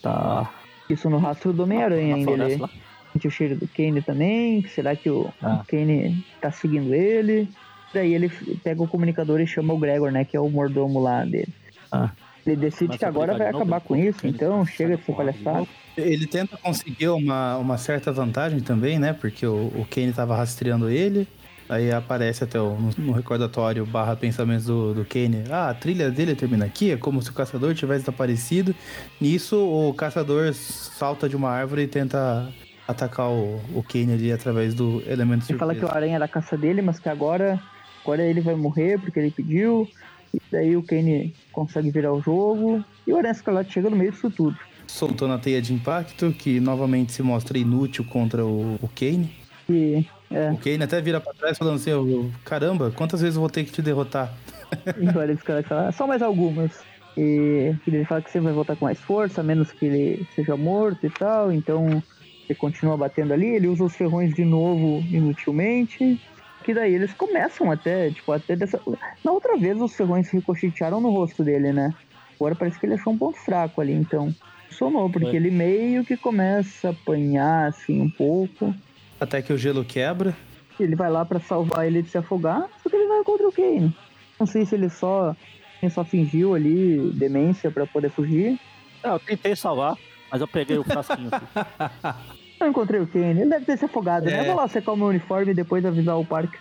Tá Isso no rastro do Homem-Aranha ainda. Ele, lá. Sente o cheiro do Kane também. Será que o, Ah. o Kane tá seguindo ele? Daí ele pega o comunicador e chama o Gregor, né? Que é o mordomo lá dele. Ah. Ele decide que agora vai acabar com isso, então chega de ser palhaçada. Ele tenta conseguir uma, uma certa vantagem também, né? Porque o, o Kane tava rastreando ele. Aí aparece até o, no, no recordatório barra pensamentos do, do Kane. Ah, a trilha dele termina aqui, é como se o caçador tivesse desaparecido. Nisso, o caçador salta de uma árvore e tenta atacar o, o Kane ali através do elemento Ele fala surpresa. que o aranha era a caça dele, mas que agora, agora ele vai morrer porque ele pediu. E daí o Kane consegue virar o jogo. E o Aranha Escarlate chega no meio disso tudo. Soltou na teia de impacto, que novamente se mostra inútil contra o, o Kane. E é, O Kane até vira pra trás falando assim, "Ô, caramba, quantas vezes eu vou ter que te derrotar? e o Escarlate fala, só mais algumas. E ele fala que sempre vai voltar com mais força, a menos que ele seja morto e tal. Então ele continua batendo ali, ele usa os ferrões de novo inutilmente. Que daí eles começam até, tipo, até dessa. Na outra vez os ferrões ricochetearam no rosto dele, né? Agora parece que ele achou um ponto fraco ali, então. Funcionou, porque Foi. ele meio que começa a apanhar, assim, um pouco. Até que o gelo quebra. Ele vai lá pra salvar ele de se afogar, só que ele vai contra o Kane. Não sei se ele só, ele só fingiu ali demência pra poder fugir. É, eu tentei salvar, mas eu peguei o frasquinho. Eu encontrei o Kane, ele deve ter se afogado, né? É. Eu vou lá secar o meu uniforme e depois avisar o parque.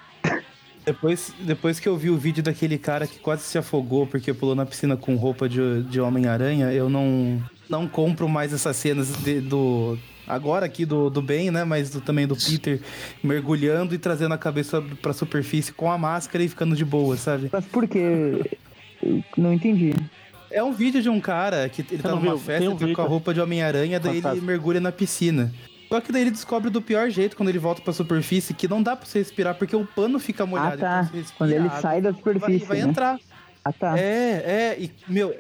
Depois, depois que eu vi o vídeo daquele cara que quase se afogou porque pulou na piscina com roupa de, de Homem-Aranha, eu não, não compro mais essas cenas de- do. Agora aqui do, do Ben, né? Mas do- também do Peter mergulhando e trazendo a cabeça pra superfície com a máscara e ficando de boa, sabe? Mas por quê? Eu não entendi. É um vídeo de um cara que ele tá numa viu? festa, um ele tá com a roupa de Homem-Aranha, daí ele mergulha na piscina. Só que daí ele descobre do pior jeito quando ele volta pra superfície que não dá pra você respirar porque o pano fica molhado. Ah, tá. então Quando ele sai da vai, superfície, vai né? entrar. Ah, tá. É, é, e, meu,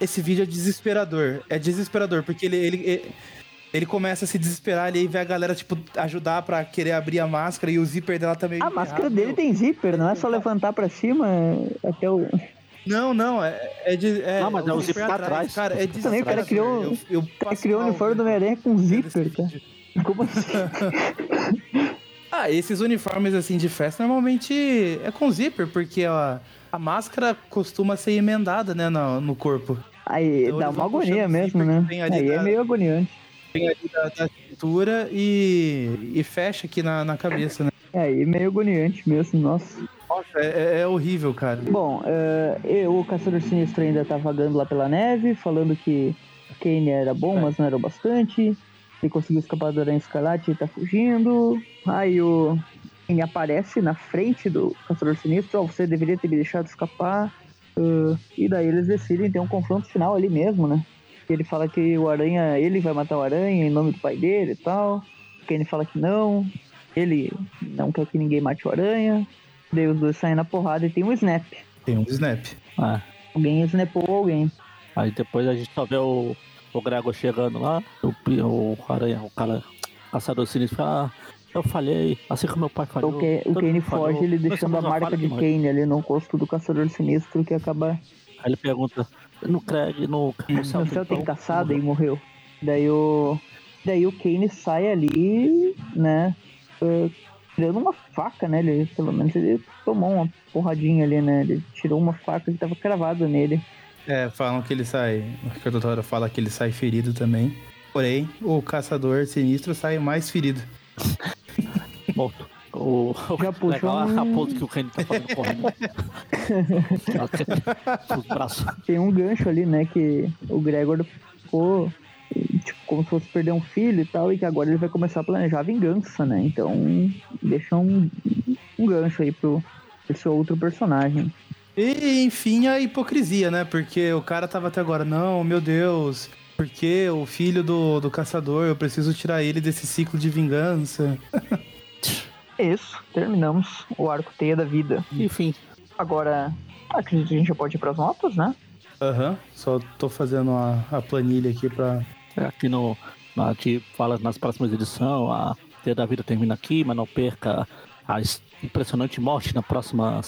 esse vídeo é desesperador. É desesperador, porque ele, ele, ele, ele começa a se desesperar ali e vê a galera, tipo, ajudar pra querer abrir a máscara e o zíper dela também. A máscara dele tem zíper, não é só levantar pra cima até o. Não, não, é, é de. É, Não, mas é o zíper zíper atrás. Cara, é Também o cara criou- Eu, eu criou o uniforme do Homem-Aranha com vendo zíper, cara. Como assim? Ah, esses uniformes assim de festa normalmente é com zíper, porque a, a máscara costuma ser emendada, né, no, no corpo. Aí Então dá uma agonia mesmo, né? Aí é da- meio agoniante. Tem ali da, da cintura e, e fecha aqui na, na cabeça, né? É aí meio agoniante mesmo, nossa. Nossa, é, é- é horrível, cara. Bom, eh, e o Caçador Sinistro ainda tá vagando lá pela neve, falando que Kane era bom, É. mas não era o bastante. Ele conseguiu escapar do Aranha Escarlate e tá fugindo. Aí o Kane aparece na frente do Caçador Sinistro. Ó, você deveria ter me deixado escapar. Ah, e daí eles decidem ter um confronto final ali mesmo, né? Ele fala que o Aranha, ele vai matar o Aranha em nome do pai dele e tal. O Kane fala que não. Ele não quer que ninguém mate o Aranha. Daí os dois saem na porrada e tem um snap. Tem um snap. É. Alguém snapou alguém. Aí depois a gente só vê o, o Gregor chegando lá, o, o aranha, o cara, caçador sinistro, fala, ah, eu falhei, assim como meu pai falhou. O, Ke- o Kane foge, ele deixando a marca de mãe." Kane ali no rosto do Caçador Sinistro que acaba Aí ele pergunta, no Craig, no, no céu, no céu tem pão?" caçada e morreu. Daí o. Daí o Kane sai ali, né? Tirando uma faca, né? Ele, pelo menos ele tomou uma porradinha ali, né? Ele tirou uma faca que tava cravada nele. É, falam que ele sai. O Ricardo Toro fala que ele sai ferido também. Porém, o caçador sinistro sai mais ferido. Morto. O, Já puxou legal a- a um- pose que o Kane tá fazendo correndo. Os braços. Tem um gancho ali, né? Que o Gregor ficou. Tipo, como se fosse perder um filho e tal, e que agora ele vai começar a planejar a vingança, né? Então, deixa um, um gancho aí pro esse outro personagem. E, enfim, a hipocrisia, né? Porque o cara tava até agora, não, meu Deus, porque o filho do, do caçador, eu preciso tirar ele desse ciclo de vingança. Isso, terminamos o arco Teia da Vida. Enfim, Agora, acredito que a gente já pode ir pras notas, né? Aham, só tô fazendo a, a planilha aqui pra. Aqui no. A gente fala nas próximas edições, a Teia da Vida termina aqui, mas não perca a es- impressionante morte na próxima.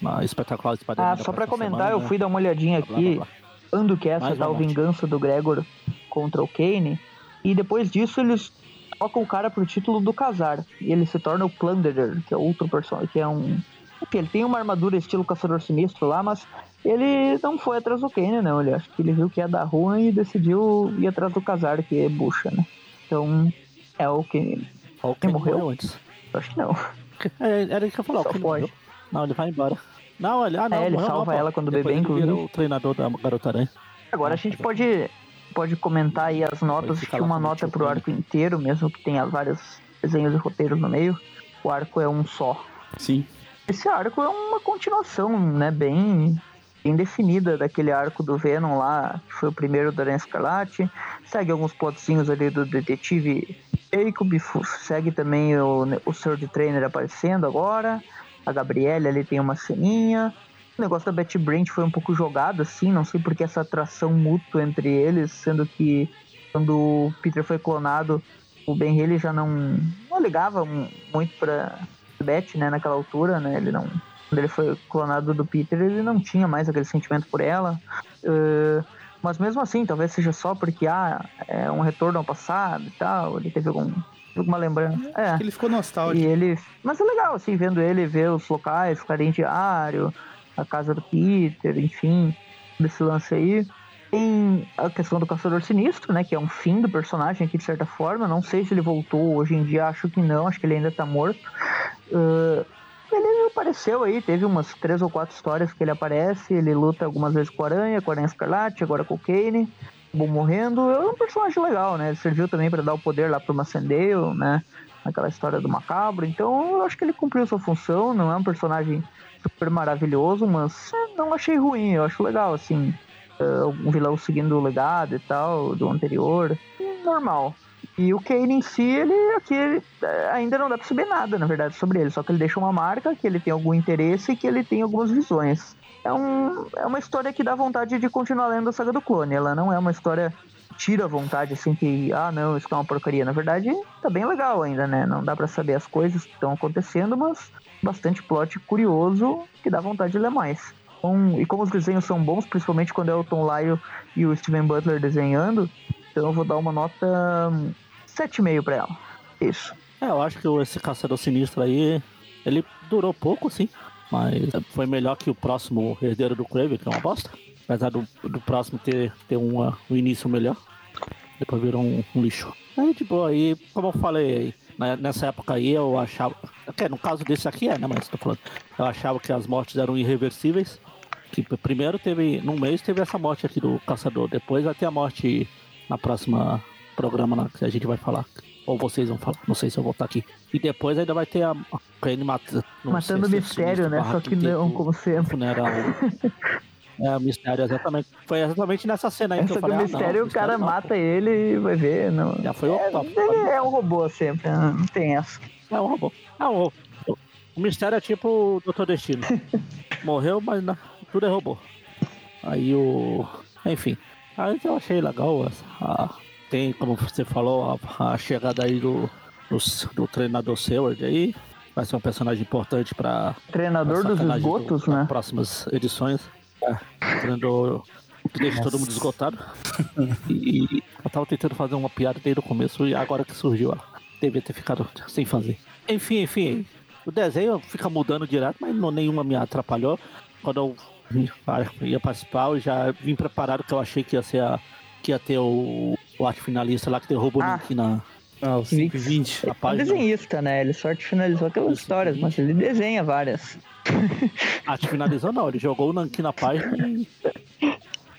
Na espetacular Espadinha Ah, só pra próxima comentar, eu semana. fui dar uma olhadinha Blá, aqui, blá. quando que essa tal vingança do Gregor contra o Kane, e depois disso eles trocam o cara pro título do Casar, e ele se torna o Plunderer, que é outro personagem, que é um... Ele tem uma armadura estilo Caçador Sinistro lá, mas ele não foi atrás do Kane, não, ele acho que ele viu que ia dar ruim e decidiu ir atrás do Casar, que é bucha, né? Então, é o Kane, o Kane morreu? morreu antes. eu acho que não. É, era isso que eu o Só morreu. Não, ele vai embora. Não, ele, ah, não, É, ele morreu salva não, ela quando o bebê, inclusive. o treinador da Garota Aranha. Agora a gente tá. pode, pode comentar aí as notas, ficar que uma nota pro Kane. arco inteiro, mesmo que tenha vários desenhos e roteiros no meio. O arco é um só. Sim. Esse arco é uma continuação, né, bem, bem definida daquele arco do Venom lá, que foi o primeiro do Aranha Escarlate. Segue alguns plotzinhos ali do detetive Jacob, segue também o, o Sr. de Trainer aparecendo agora. A Gabriele ali tem uma ceninha. O negócio da Betty Brant foi um pouco jogado, assim, não sei porque essa atração mútua entre eles, sendo que quando o Peter foi clonado, o Ben Haley já não, não ligava mu- muito pra Betty, né, naquela altura, né, ele não... Quando ele foi clonado do Peter, ele não tinha mais aquele sentimento por ela. Eh, mas mesmo assim, talvez seja só porque, ah, é um retorno ao passado e tal, ele teve algum, alguma lembrança. É. Ele ficou E nostálgico. ele. Mas é legal, assim, vendo ele ver os locais, ficarem em diário, a casa do Peter, enfim, desse lance aí. Tem a questão do Caçador Sinistro, né? Que é um fim do personagem aqui, de certa forma. Não sei se ele voltou hoje em dia, acho que não, acho que ele ainda tá morto. Ah, ele apareceu aí, teve umas três ou quatro histórias que ele aparece, ele luta algumas vezes com a Aranha, com a Aranha Escarlate, agora com o Kane, acabou morrendo. É um personagem legal, né? Ele serviu também para dar o poder lá pro Macendale, né? Aquela história do macabro. Então eu acho que ele cumpriu sua função, não é um personagem super maravilhoso, mas é, não achei ruim, eu acho legal, assim. É, um vilão seguindo o legado e tal, do anterior. Normal. E o Kane em si, ele aqui ele, é, ainda não dá pra saber nada, na verdade, sobre ele. Só que ele deixa uma marca, que ele tem algum interesse e que ele tem algumas visões. É, um, é uma história que dá vontade de continuar lendo a saga do clone. Ela não é uma história tira a vontade, assim, que, ah, não, isso é uma porcaria. Na verdade, tá bem legal ainda, né? Não dá pra saber as coisas que estão acontecendo, mas bastante plot curioso que dá vontade de ler mais. Então, e como os desenhos são bons, principalmente quando é o Tom Lyle e o Steven Butler desenhando, então eu vou dar uma nota hum, 7,5 pra ela. Isso. É, eu acho que esse Caçador Sinistro aí, ele durou pouco, sim. Mas foi melhor que o próximo Herdeiro do Kraven, que é uma bosta. Apesar do, do próximo ter, ter uma, um início melhor. Depois virou um, um lixo. Aí, de boa, aí, como eu falei, né, nessa época aí eu achava... Que no caso desse aqui é, né, mas tô falando... Eu achava que as mortes eram irreversíveis. Que primeiro teve, num mês teve essa morte aqui do Caçador. Depois vai ter a morte na próxima programa lá, que a gente vai falar. Ou vocês vão falar, não sei se eu vou estar aqui. E depois ainda vai ter a Kane mat matando o mistério, né? Só que não, como sempre. Funeral. É, o mistério, exatamente. Foi exatamente nessa cena aí Essa que eu falei. do mistério, ah, não, o cara não, mata ele e vai ver. Não. Já foi o é, top. Ele é um robô sempre, né? não tem essa. É um robô. É um robô. O mistério é tipo o Doutor Destino. Morreu, mas não, tudo é robô. Aí o. Enfim. Aí eu achei legal. A, tem, como você falou, a, a chegada aí do, do, do treinador Seward aí. Vai ser um personagem importante para Treinador dos esgotos, do, né? próximas edições. É, treinador que deixa todo mundo esgotado. E, e eu tava tentando fazer uma piada desde o começo e agora que surgiu, ó, devia ter ficado sem fazer. Enfim, enfim, o desenho fica mudando direto, mas não, nenhuma me atrapalhou. Quando eu ia participar, eu já vim preparado que eu achei que ia ser a, que ia ter o, o arte finalista lá que derrubou Ah. aqui na, Ah, o 120. na É um página. desenhista, né? Ele só finalizou aquelas histórias, mas ele desenha várias. Arte finalizou não, ele jogou o Nankin na página e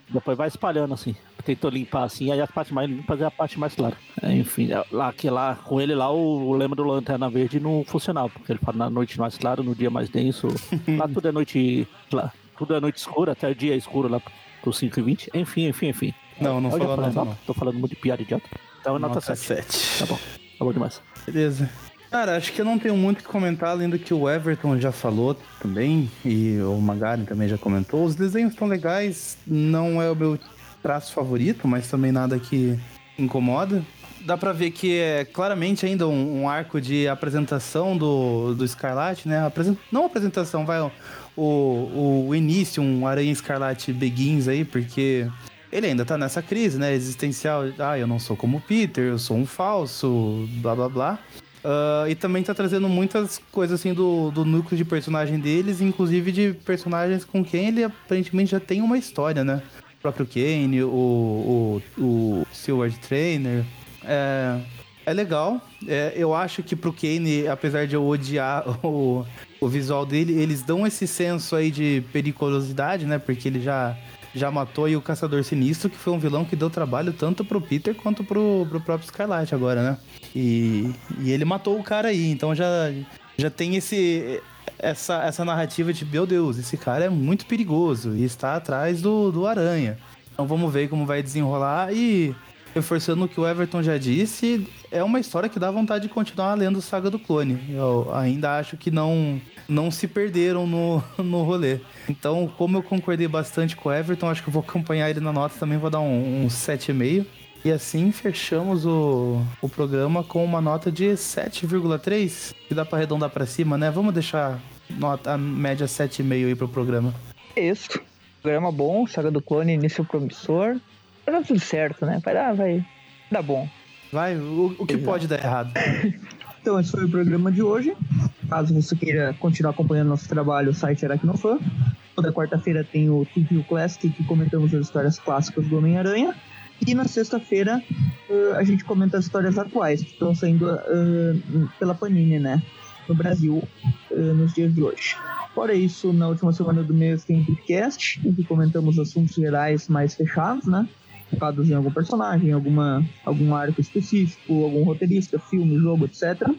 depois vai espalhando assim. Tentou limpar assim, aí a parte mais limpa é a parte mais clara. É, Enfim, é, lá, que lá, com ele lá, o, o lema do Lanterna Verde não funcionava, porque ele fala na noite mais clara, no dia mais denso. lá tudo é noite. Lá, tudo é noite escura, até o dia é escuro lá pro 5 e 20. Enfim, enfim, enfim. Não, não falou falei, nada, não. Tô falando muito de piada idiota. Então é nota, Nota 7. 7. Tá bom, tá bom demais. Beleza. Cara, acho que eu não tenho muito o que comentar, além do que o Everton já falou também, e o Magari também já comentou. Os desenhos estão legais, não é o meu traço favorito, mas também nada que incomoda. Dá pra ver que é claramente ainda um, um arco de apresentação do, do Escarlate, né? Apresen- não apresentação, vai o, o, o início, um Aranha Escarlate Begins aí, porque ele ainda tá nessa crise, né? Existencial. Ah, eu não sou como Peter, eu sou um falso, blá blá blá. Ah, e também tá trazendo muitas coisas assim do, do núcleo de personagem deles, inclusive de personagens com quem ele aparentemente já tem uma história, né? Próprio Kane, o, o, o Silver Trainer. É, é legal. É, eu acho que pro Kane, apesar de eu odiar o, o visual dele, eles dão esse senso aí de periculosidade, né? Porque ele já, já matou aí o Caçador Sinistro, que foi um vilão que deu trabalho tanto pro Peter quanto pro, pro próprio Scarlet agora, né? E, e ele matou o cara aí, então já, já tem esse essa, essa narrativa de, meu Deus, esse cara é muito perigoso e está atrás do, do Aranha. Então vamos ver como vai desenrolar e reforçando o que o Everton já disse, é uma história que dá vontade de continuar lendo Saga do Clone. Eu ainda acho que não não se perderam no, no rolê. Então, como eu concordei bastante com o Everton, acho que eu vou acompanhar ele na nota também, vou dar um, um 7,5. E assim fechamos o, o programa com uma nota de 7,3, que dá pra arredondar pra cima, né? Vamos deixar nota, a média 7,5 aí pro programa. É isso. Programa bom, Saga do Clone, início promissor. Vai dar tudo certo, né? Vai dar, vai dar bom. Vai, o, o que Exato. pode dar errado? Então, esse foi o programa de hoje. Caso você queira continuar acompanhando nosso trabalho, o site Aracnofan. Toda quarta-feira tem o Review Classic, que comentamos as histórias clássicas do Homem-Aranha. E na sexta-feira eh, a gente comenta as histórias atuais, que estão saindo eh, pela Panini, né? No Brasil, eh, nos dias de hoje. Fora isso, na última semana do mês tem podcast, em que comentamos assuntos gerais mais fechados, né? Focados em algum personagem, alguma, algum arco específico, algum roteirista, filme, jogo, etc.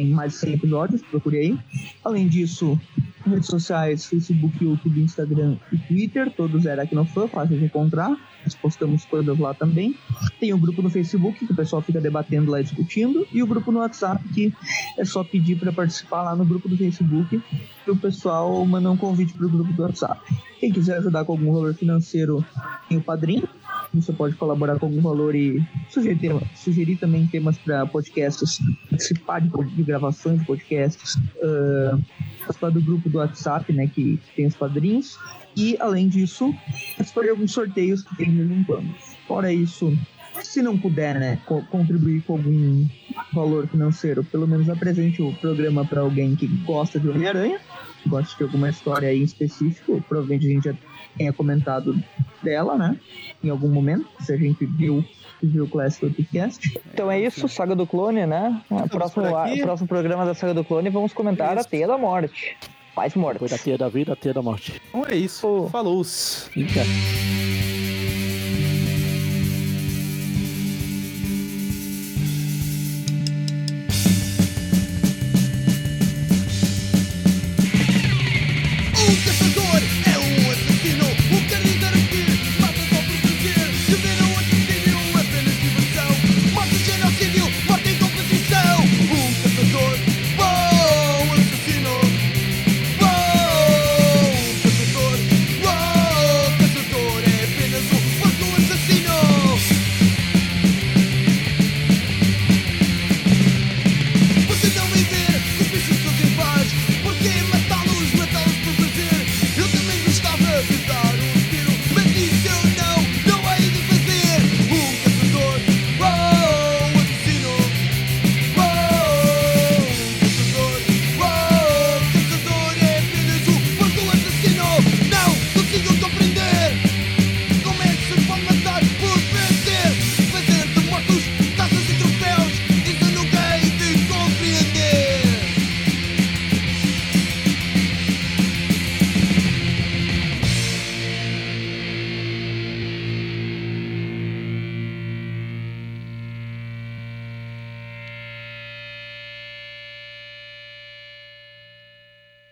Tem mais de 100 episódios, procure aí. Além disso, redes sociais, Facebook, YouTube, Instagram e Twitter, todos aqui no fã, fácil de encontrar. Nós postamos coisas lá também. Tem o grupo no Facebook, que o pessoal fica debatendo lá, discutindo. E o grupo no WhatsApp, que é só pedir para participar lá no grupo do Facebook, que o pessoal manda um convite para o grupo do WhatsApp. Quem quiser ajudar com algum valor financeiro, tem o padrinho. Você pode colaborar com algum valor e sugerir, sugerir também temas para podcasts, participar de, de gravações de podcasts, ah, participar do grupo do WhatsApp, né, que tem os padrinhos. E, além disso, participar de alguns sorteios que tem de vez. Fora isso, se não puder, né, co- contribuir com algum valor financeiro, pelo menos apresente o programa para alguém que gosta de Homem-Aranha, gosta de alguma história aí em específico, provavelmente a gente já tenha comentado dela, né, em algum momento, se a gente viu viu o Classic Podcast. Então é isso, Saga do Clone, né? O próximo, por aqui. o próximo programa da Saga do Clone vamos comentar a Isso. Teia da Morte. Mais Foi da teia da vida, a teia da morte. Então é isso. Falou! Eita.